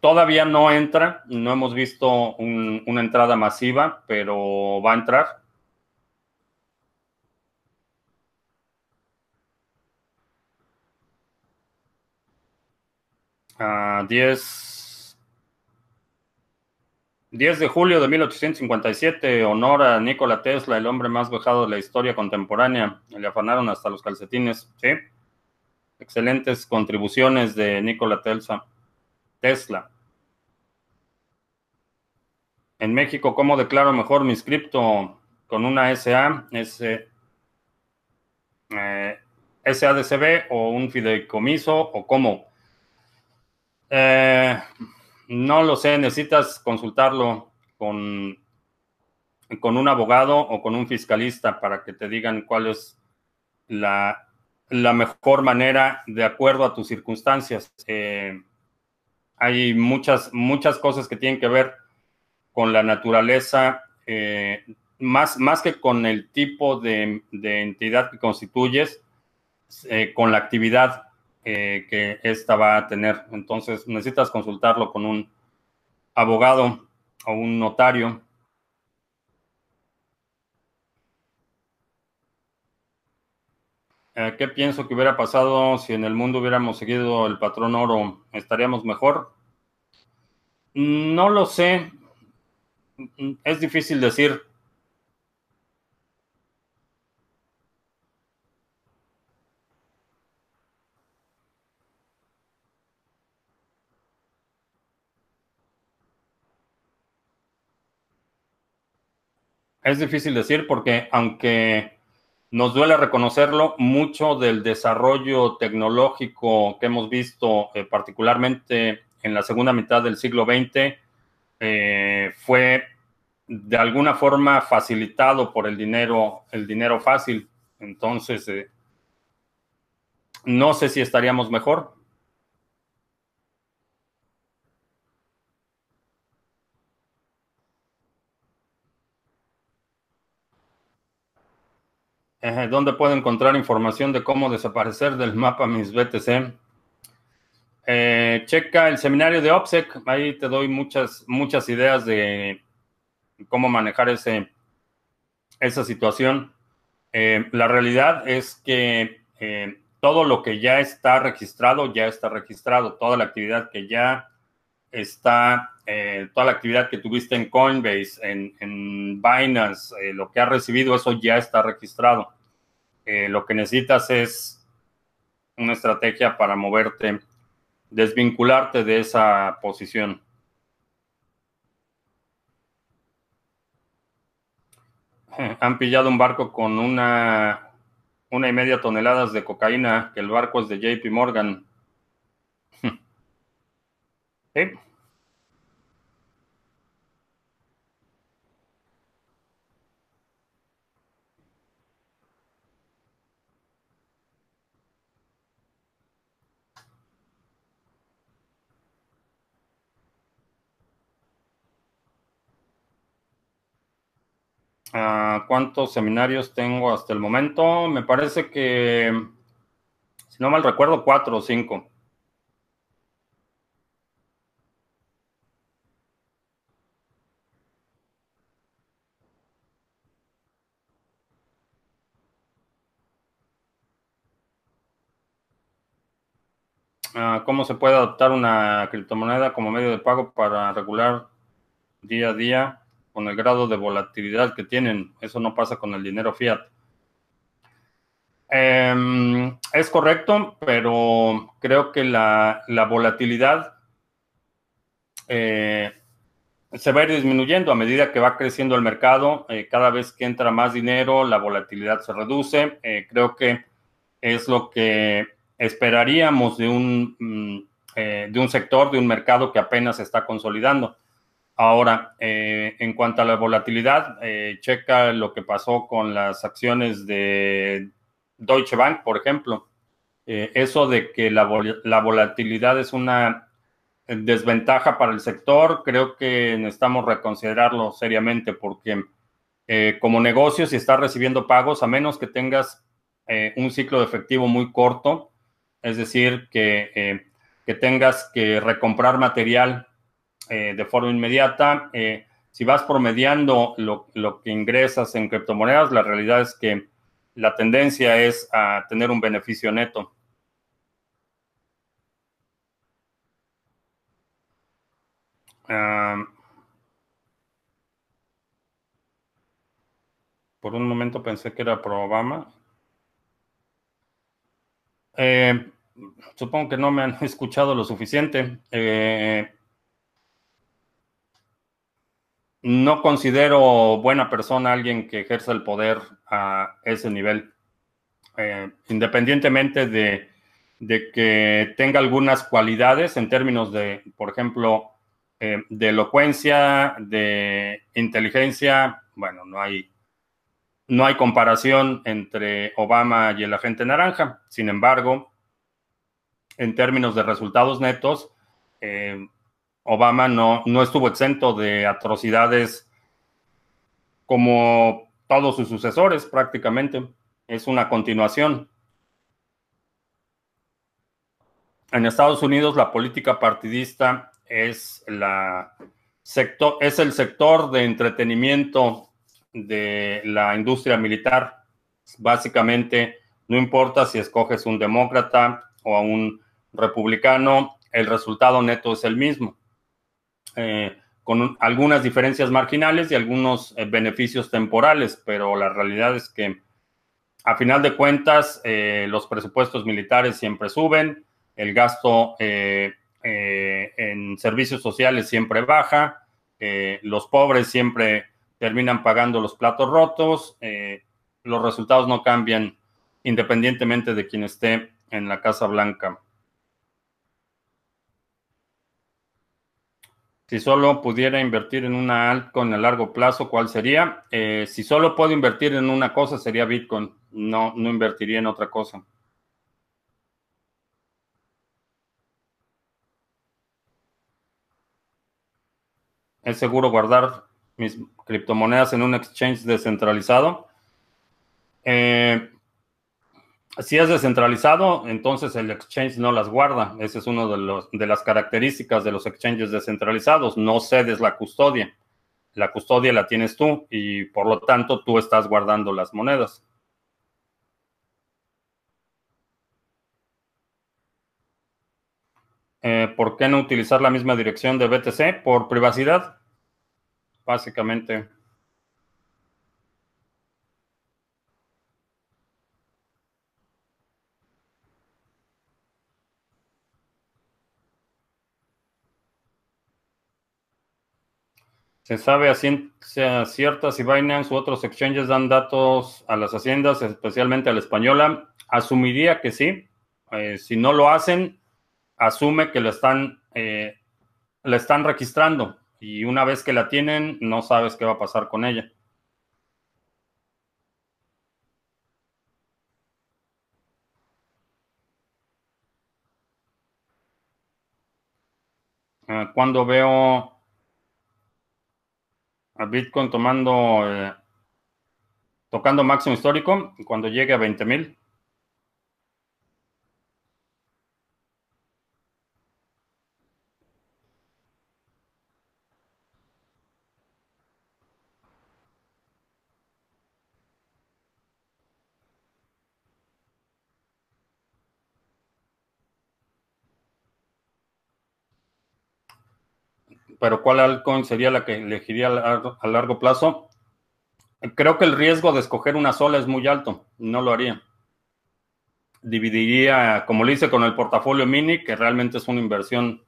Todavía no entra, no hemos visto una entrada masiva, pero va a entrar. Uh, 10 10 de julio de 1857, honor a Nikola Tesla, el hombre más vejado de la historia contemporánea. Le afanaron hasta los calcetines, ¿sí? Excelentes contribuciones de Nikola Tesla. Tesla. En México, ¿cómo declaro mejor mi cripto? ¿Con una SA, S, eh, SADCB o un fideicomiso o cómo? Eh, no lo sé, necesitas consultarlo con, con un abogado o con un fiscalista para que te digan cuál es la, mejor manera de acuerdo a tus circunstancias. Eh, hay muchas, muchas cosas que tienen que ver con la naturaleza, eh, más, más que con el tipo de, entidad que constituyes, con la actividad eh, que esta va a tener. Entonces necesitas consultarlo con un abogado o un notario. Eh, ¿Qué pienso que hubiera pasado si en el mundo hubiéramos seguido el patrón oro? ¿Estaríamos mejor? No lo sé. Es difícil decir. Es difícil decir porque aunque nos duele reconocerlo, mucho del desarrollo tecnológico que hemos visto, eh, particularmente en la segunda mitad del siglo XX, eh, fue de alguna forma facilitado por el dinero, el dinero fácil. Entonces, eh, no sé si estaríamos mejor. ¿Dónde puedo encontrar información de cómo desaparecer del mapa mis BTC? Eh, checa el seminario de OPSEC, ahí te doy muchas, muchas ideas de cómo manejar ese, esa situación. Eh, la realidad es que eh, todo lo que ya está registrado, ya está registrado. Toda la actividad que ya está, eh, toda la actividad que tuviste en Coinbase, en, en Binance, lo que has recibido, eso ya está registrado. lo que necesitas es una estrategia para moverte, desvincularte de esa posición. han pillado un barco con una, una y media toneladas de cocaína, que el barco es de JP Morgan. ¿Cuántos seminarios tengo hasta el momento? Me parece que, si no mal recuerdo, cuatro o cinco. Ah, ¿Cómo se puede adoptar una criptomoneda como medio de pago para regular día a día? con el grado de volatilidad que tienen. Eso no pasa con el dinero fiat. Em, es correcto, pero creo que la, volatilidad eh, se va a ir disminuyendo a medida que va creciendo el mercado. Eh, cada vez que entra más dinero, la volatilidad se reduce. Eh, creo que es lo que esperaríamos de un, mm, de un sector, de un mercado que apenas se está consolidando. Ahora, eh, en cuanto a la volatilidad, eh, checa lo que pasó con las acciones de Deutsche Bank, por ejemplo. Eh, eso de que la, volatilidad es una desventaja para el sector, creo que necesitamos reconsiderarlo seriamente porque como negocio, si estás recibiendo pagos, a menos que tengas un ciclo de efectivo muy corto, es decir, que, que tengas que recomprar material eh, de forma inmediata. Eh, si vas promediando lo, que ingresas en criptomonedas, la realidad es que la tendencia es a tener un beneficio neto. Ah, por un momento pensé que era pro Obama. Eh, supongo que no me han escuchado lo suficiente. no considero buena persona alguien que ejerza el poder a ese nivel. Eh, independientemente de, que tenga algunas cualidades en términos de, por ejemplo, eh, de elocuencia, de inteligencia, bueno, no hay, no hay comparación entre Obama y el agente naranja. Sin embargo, en términos de resultados netos, eh, Obama no, no estuvo exento de atrocidades como todos sus sucesores prácticamente. Es una continuación. En Estados Unidos la política partidista es, la es el sector de entretenimiento de la industria militar. Básicamente, no importa si escoges un demócrata o a un republicano, el resultado neto es el mismo. Eh, con algunas diferencias marginales y algunos eh, beneficios temporales, pero la realidad es que a final de cuentas eh, los presupuestos militares siempre suben, el gasto en servicios sociales siempre baja, los pobres siempre terminan pagando los platos rotos, los resultados no cambian independientemente de quien esté en la Casa Blanca. Si solo pudiera invertir en una altcoin a largo plazo, ¿cuál sería? Eh, si solo puedo invertir en una cosa, sería Bitcoin. No, no invertiría en otra cosa. ¿Es seguro guardar mis criptomonedas en un exchange descentralizado. Eh, si es descentralizado, entonces el exchange no las guarda. Esa es una de, de las características de los exchanges descentralizados. No cedes la custodia. La custodia la tienes tú y por lo tanto tú estás guardando las monedas. Eh, ¿Por qué no utilizar la misma dirección de BTC? Por privacidad básicamente. Se sabe a ciencia cierta si Binance u otros exchanges dan datos a las haciendas, especialmente a la española. Asumiría que sí. Eh, si no lo hacen, asume que lo están, eh, la están registrando y una vez que la tienen, no sabes qué va a pasar con ella. Ah, cuando veo a Bitcoin tomando, eh, tocando máximo histórico, cuando llegue a 20 mil. Pero ¿cuál altcoin sería la que elegiría a largo plazo? Creo que el riesgo de escoger una sola es muy alto, no lo haría. Dividiría, como lo hice con el portafolio mini, que realmente es una inversión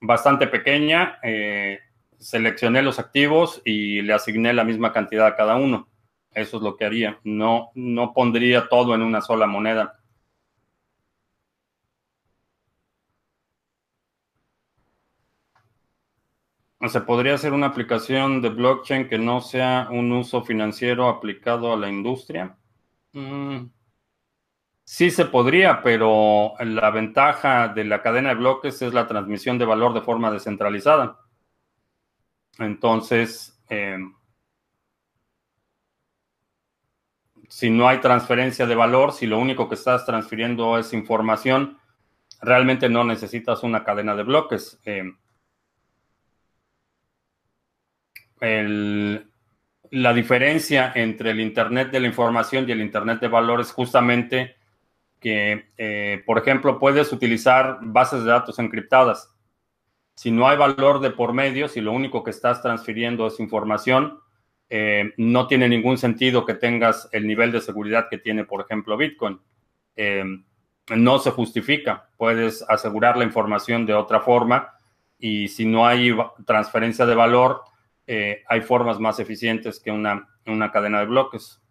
bastante pequeña, eh, seleccioné los activos y le asigné la misma cantidad a cada uno. Eso es lo que haría. No, no pondría todo en una sola moneda. ¿Se podría hacer una aplicación de blockchain que no sea un uso financiero aplicado a la industria? Mm, sí se podría, pero la ventaja de la cadena de bloques es la transmisión de valor de forma descentralizada. Entonces, em, si no hay transferencia de valor, si lo único que estás transfiriendo es información, realmente no necesitas una cadena de bloques. La diferencia entre el Internet de la información y el Internet de valores es justamente que, eh, por ejemplo, puedes utilizar bases de datos encriptadas. Si no hay valor de por medio, si lo único que estás transfiriendo es información, eh, no tiene ningún sentido que tengas el nivel de seguridad que tiene, por ejemplo, Bitcoin. Eh, no se justifica. Puedes asegurar la información de otra forma y si no hay transferencia de valor, eh, hay formas más eficientes que una, cadena de bloques.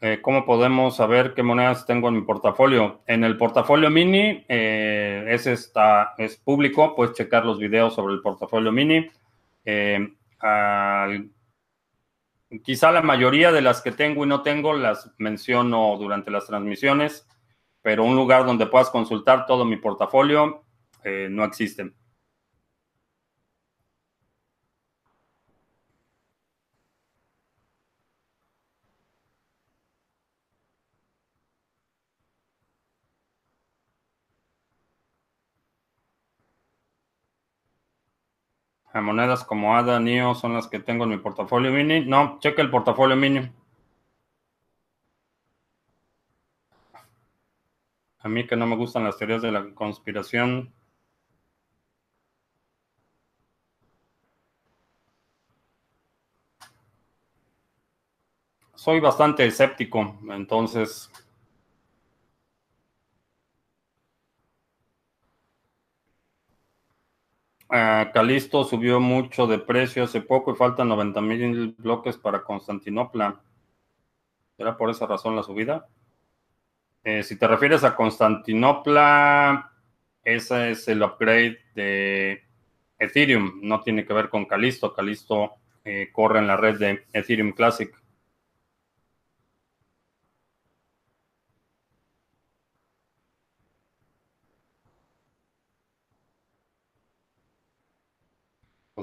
Eh, ¿Cómo podemos saber qué monedas tengo en mi portafolio? En el portafolio mini, eh, es público, puedes checar los videos sobre el portafolio mini. quizá la mayoría de las que tengo y no tengo las menciono durante las transmisiones, pero un lugar donde puedas consultar todo mi portafolio no existe. Monedas como ADA, NIO son las que tengo en mi portafolio mini. No, cheque el portafolio mini. A mí que no me gustan las teorías de la conspiración. Soy bastante escéptico, entonces Calisto subió mucho de precio hace poco y faltan 90 mil bloques para Constantinopla. ¿Era por esa razón la subida? Eh, si te refieres a Constantinopla, ese es el upgrade de Ethereum. No tiene que ver con Calisto. Calisto eh, corre en la red de Ethereum Classic.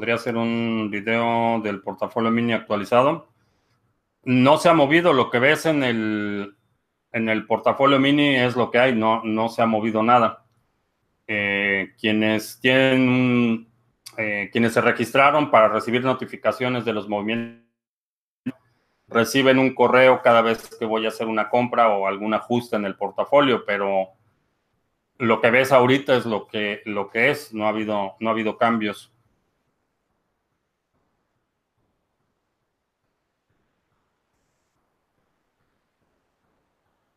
Podría ser un video del portafolio mini actualizado. No se ha movido, lo que ves en el, en el portafolio mini es lo que hay, no, no se ha movido nada. Eh, quienes tienen, eh, quienes se registraron para recibir notificaciones de los movimientos reciben un correo cada vez que voy a hacer una compra o algún ajuste en el portafolio, pero lo que ves ahorita es lo que, lo que es, no ha habido, no ha habido cambios.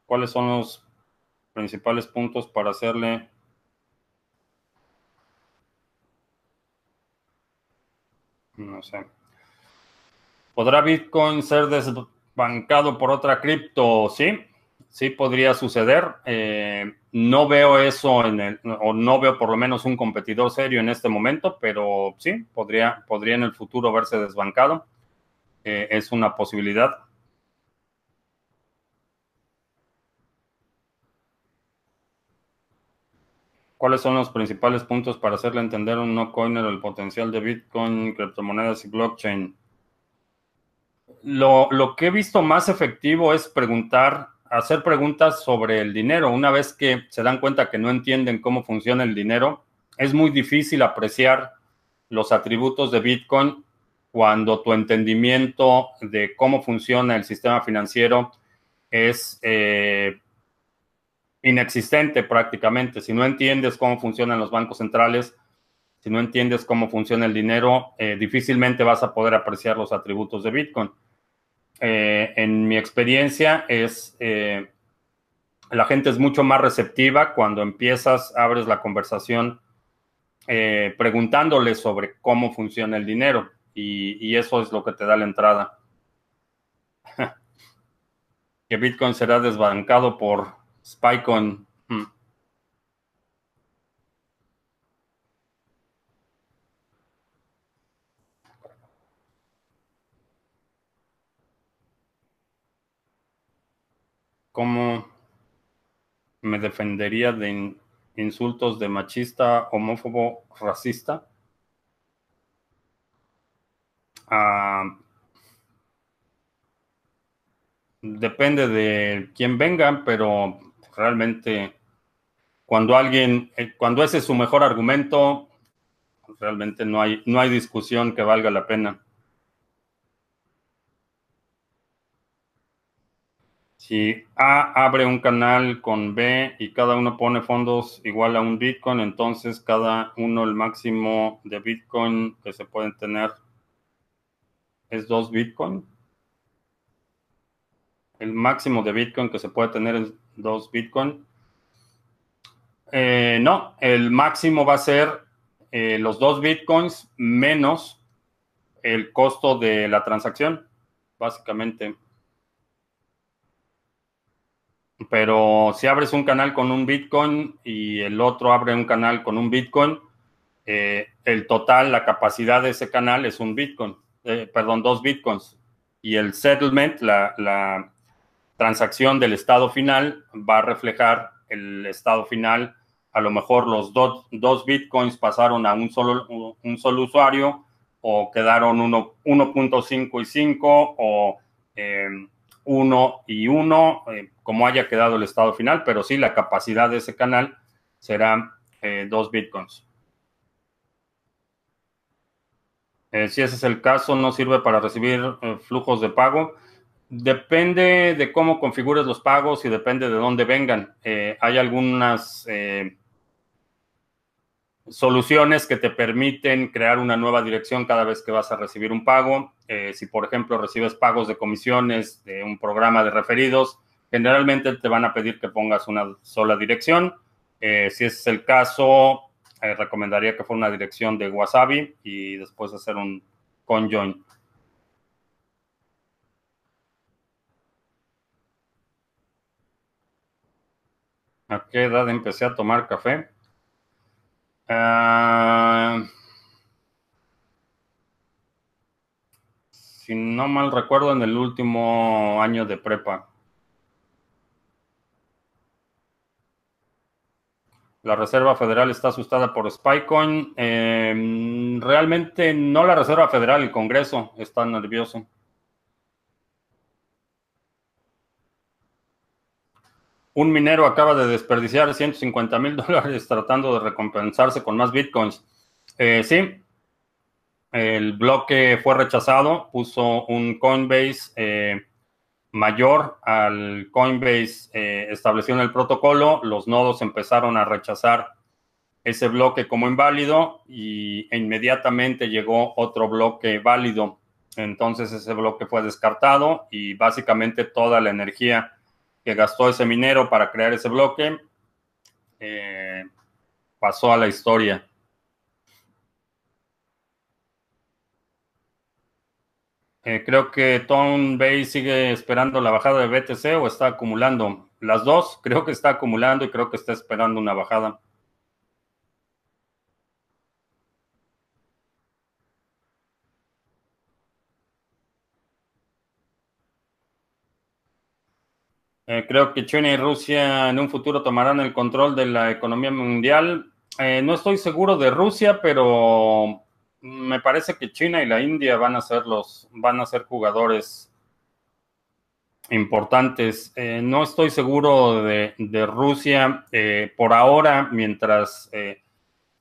¿Cuáles son los principales puntos para hacerle no sé. ¿Podrá Bitcoin ser desbancado por otra cripto? Sí, sí podría suceder. Eh, no veo eso en el, o no veo por lo menos un competidor serio en este momento, pero sí, podría, podría en el futuro verse desbancado. Eh, es una posibilidad. ¿Cuáles son los principales puntos para hacerle entender a un no coiner el potencial de Bitcoin, criptomonedas y blockchain? Lo, que he visto más efectivo es preguntar, hacer preguntas sobre el dinero. Una vez que se dan cuenta que no entienden cómo funciona el dinero, es muy difícil apreciar los atributos de Bitcoin cuando tu entendimiento de cómo funciona el sistema financiero es eh, inexistente prácticamente. Si no entiendes cómo funcionan los bancos centrales, si no entiendes cómo funciona el dinero, eh, difícilmente vas a poder apreciar los atributos de Bitcoin. Eh, en mi experiencia es, eh, la gente es mucho más receptiva cuando empiezas, abres la conversación preguntándole sobre cómo funciona el dinero y, y eso es lo que te da la entrada. que Bitcoin será desbancado por Spycon. Hmm. ¿Cómo me defendería de insultos de machista, homófobo, racista? Ah, depende de quién venga, pero realmente cuando alguien, eh, cuando ese es su mejor argumento, realmente no hay, no hay discusión que valga la pena. Si A abre un canal con B y cada uno pone fondos igual a un Bitcoin, entonces cada uno el máximo de Bitcoin que se pueden tener es dos Bitcoin. El máximo de Bitcoin que se puede tener es dos Bitcoin. Eh, no, el máximo va a ser eh, los dos Bitcoins menos el costo de la transacción, básicamente. Pero si abres un canal con un Bitcoin y el otro abre un canal con un Bitcoin, eh, el total, la capacidad de ese canal es un Bitcoin, perdón, dos Bitcoins. Y el settlement, la, la transacción del estado final va a reflejar el estado final. A lo mejor los dos bitcoins pasaron a un solo, un solo usuario o quedaron 1.5 y 5 o 1 eh, y 1, eh, como haya quedado el estado final, pero sí la capacidad de ese canal será eh, dos bitcoins. si ese es el caso, no sirve para recibir flujos de pago. Depende de cómo configures los pagos y depende de dónde vengan. Eh, hay algunas eh, soluciones que te permiten crear una nueva dirección cada vez que vas a recibir un pago. Eh, si, por ejemplo, recibes pagos de comisiones de un programa de referidos, generalmente te van a pedir que pongas una sola dirección. si ese es el caso, recomendaría que fuera una dirección de Wasabi y después hacer un conjoin. ¿A qué edad empecé a tomar café? Ah, si no mal recuerdo, en el último año de prepa. La Reserva Federal está asustada por Spycoin. Em, realmente no la Reserva Federal, el Congreso está nervioso. Un minero acaba de desperdiciar 150 mil dólares tratando de recompensarse con más bitcoins. Eh, sí, el bloque fue rechazado, puso un Coinbase eh, mayor al Coinbase eh, estableció en el protocolo, los nodos empezaron a rechazar ese bloque como inválido y inmediatamente llegó otro bloque válido. Entonces ese bloque fue descartado y básicamente toda la energía que gastó ese minero para crear ese bloque eh, pasó a la historia. Eh, creo que Tom Bay sigue esperando la bajada de BTC o está acumulando. Las dos, creo que está acumulando y creo que está esperando una bajada. Eh, creo que China y Rusia en un futuro tomarán el control de la economía mundial. Eh, no estoy seguro de Rusia, pero me parece que China y la India van a ser los, van a ser jugadores importantes. Eh, no estoy seguro de, Rusia eh, por ahora, mientras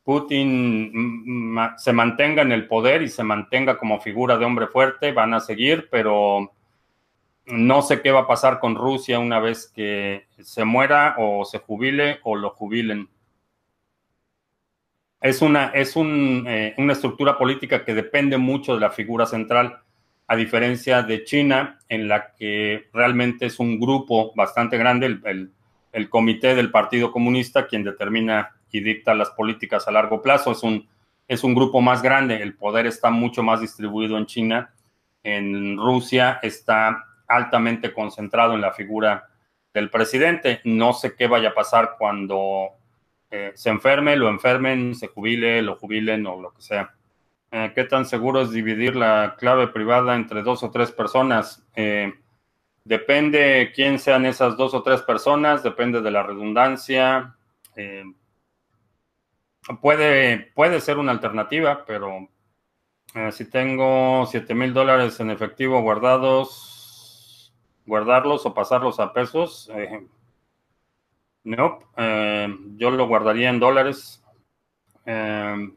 Putin se mantenga en el poder y se mantenga como figura de hombre fuerte, van a seguir, pero no sé qué va a pasar con Rusia una vez que se muera o se jubile o lo jubilen es una, es eh, una estructura política que depende mucho de la figura central, a diferencia de China, en la que realmente es un grupo bastante grande, el, comité del Partido Comunista, quien determina y dicta las políticas a largo plazo. Es un, es un grupo más grande, el poder está mucho más distribuido en China. En Rusia está altamente concentrado en la figura del presidente. No sé qué vaya a pasar cuando se enferme, lo enfermen, se jubile, lo jubilen o lo que sea. Eh, ¿Qué tan seguro es dividir la clave privada entre dos o tres personas? Eh, depende quién sean esas dos o tres personas, depende de la redundancia. Eh, puede, puede ser una alternativa, pero si tengo 7 mil dólares en efectivo guardados, guardarlos o pasarlos a pesos, no, eh, yo lo guardaría en dólares. Eh,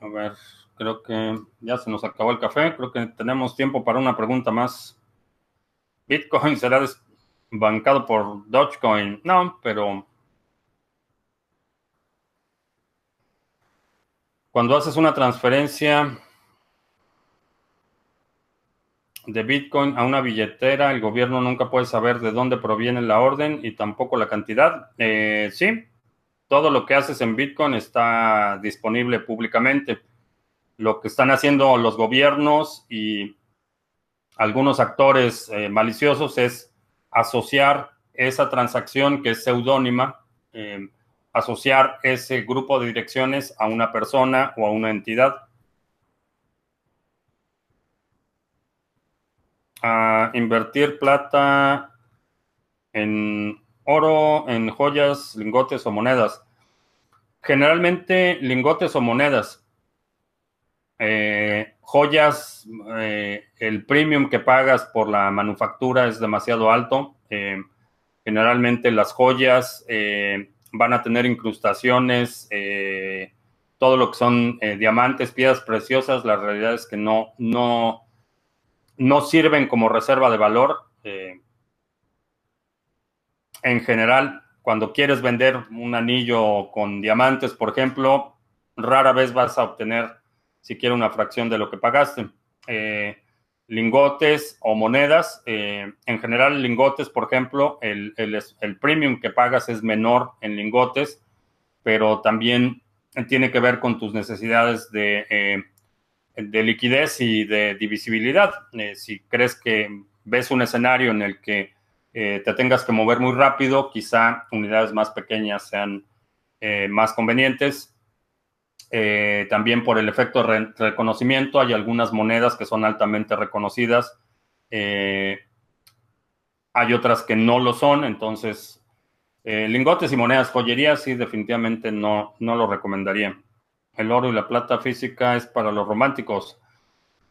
a ver, creo que ya se nos acabó el café. Creo que tenemos tiempo para una pregunta más. ¿Bitcoin será bancado por Dogecoin? No, pero cuando haces una transferencia de Bitcoin a una billetera, el gobierno nunca puede saber de dónde proviene la orden y tampoco la cantidad. Eh, sí, todo lo que haces en Bitcoin está disponible públicamente. Lo que están haciendo los gobiernos y algunos actores eh, maliciosos es asociar esa transacción que es seudónima, eh, asociar ese grupo de direcciones a una persona o a una entidad. A invertir plata en oro, en joyas, lingotes o monedas. Generalmente lingotes o monedas. Eh, joyas, eh, el premium que pagas por la manufactura es demasiado alto. Eh, generalmente las joyas van a tener incrustaciones, todo lo que son diamantes, piedras preciosas. La realidad es que no, no, no sirven como reserva de valor. Eh, en general, cuando quieres vender un anillo con diamantes, por ejemplo, rara vez vas a obtener siquiera una fracción de lo que pagaste. Eh, lingotes o monedas, eh, en general lingotes, por ejemplo, el, el, premium que pagas es menor en lingotes, pero también tiene que ver con tus necesidades de de liquidez y de divisibilidad. Eh, si crees que ves un escenario en el que eh, te tengas que mover muy rápido, quizá unidades más pequeñas sean eh, más convenientes. también por el efecto de reconocimiento, hay algunas monedas que son altamente reconocidas. hay otras que no lo son, entonces lingotes y monedas, joyerías, sí, definitivamente no, no lo recomendaría el oro y la plata física es para los románticos.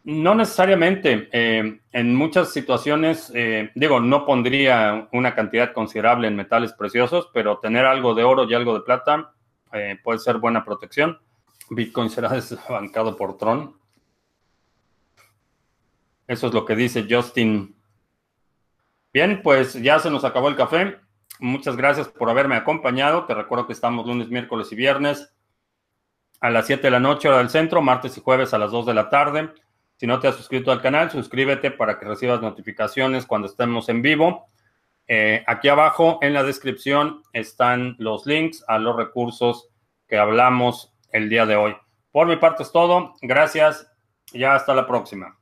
No necesariamente. Eh, en muchas situaciones, eh, digo, no pondría una cantidad considerable en metales preciosos, pero tener algo de oro y algo de plata eh, puede ser buena protección. Bitcoin será desbancado por Tron. Eso es lo que dice Justin. Bien, pues ya se nos acabó el café. Muchas gracias por haberme acompañado. Te recuerdo que estamos lunes, miércoles y viernes a las 7 de la noche, hora del centro, martes y jueves a las 2 de la tarde. Si no te has suscrito al canal, suscríbete para que recibas notificaciones cuando estemos en vivo. Eh, aquí abajo en la descripción están los links a los recursos que hablamos el día de hoy. Por mi parte es todo. Gracias. Ya hasta la próxima.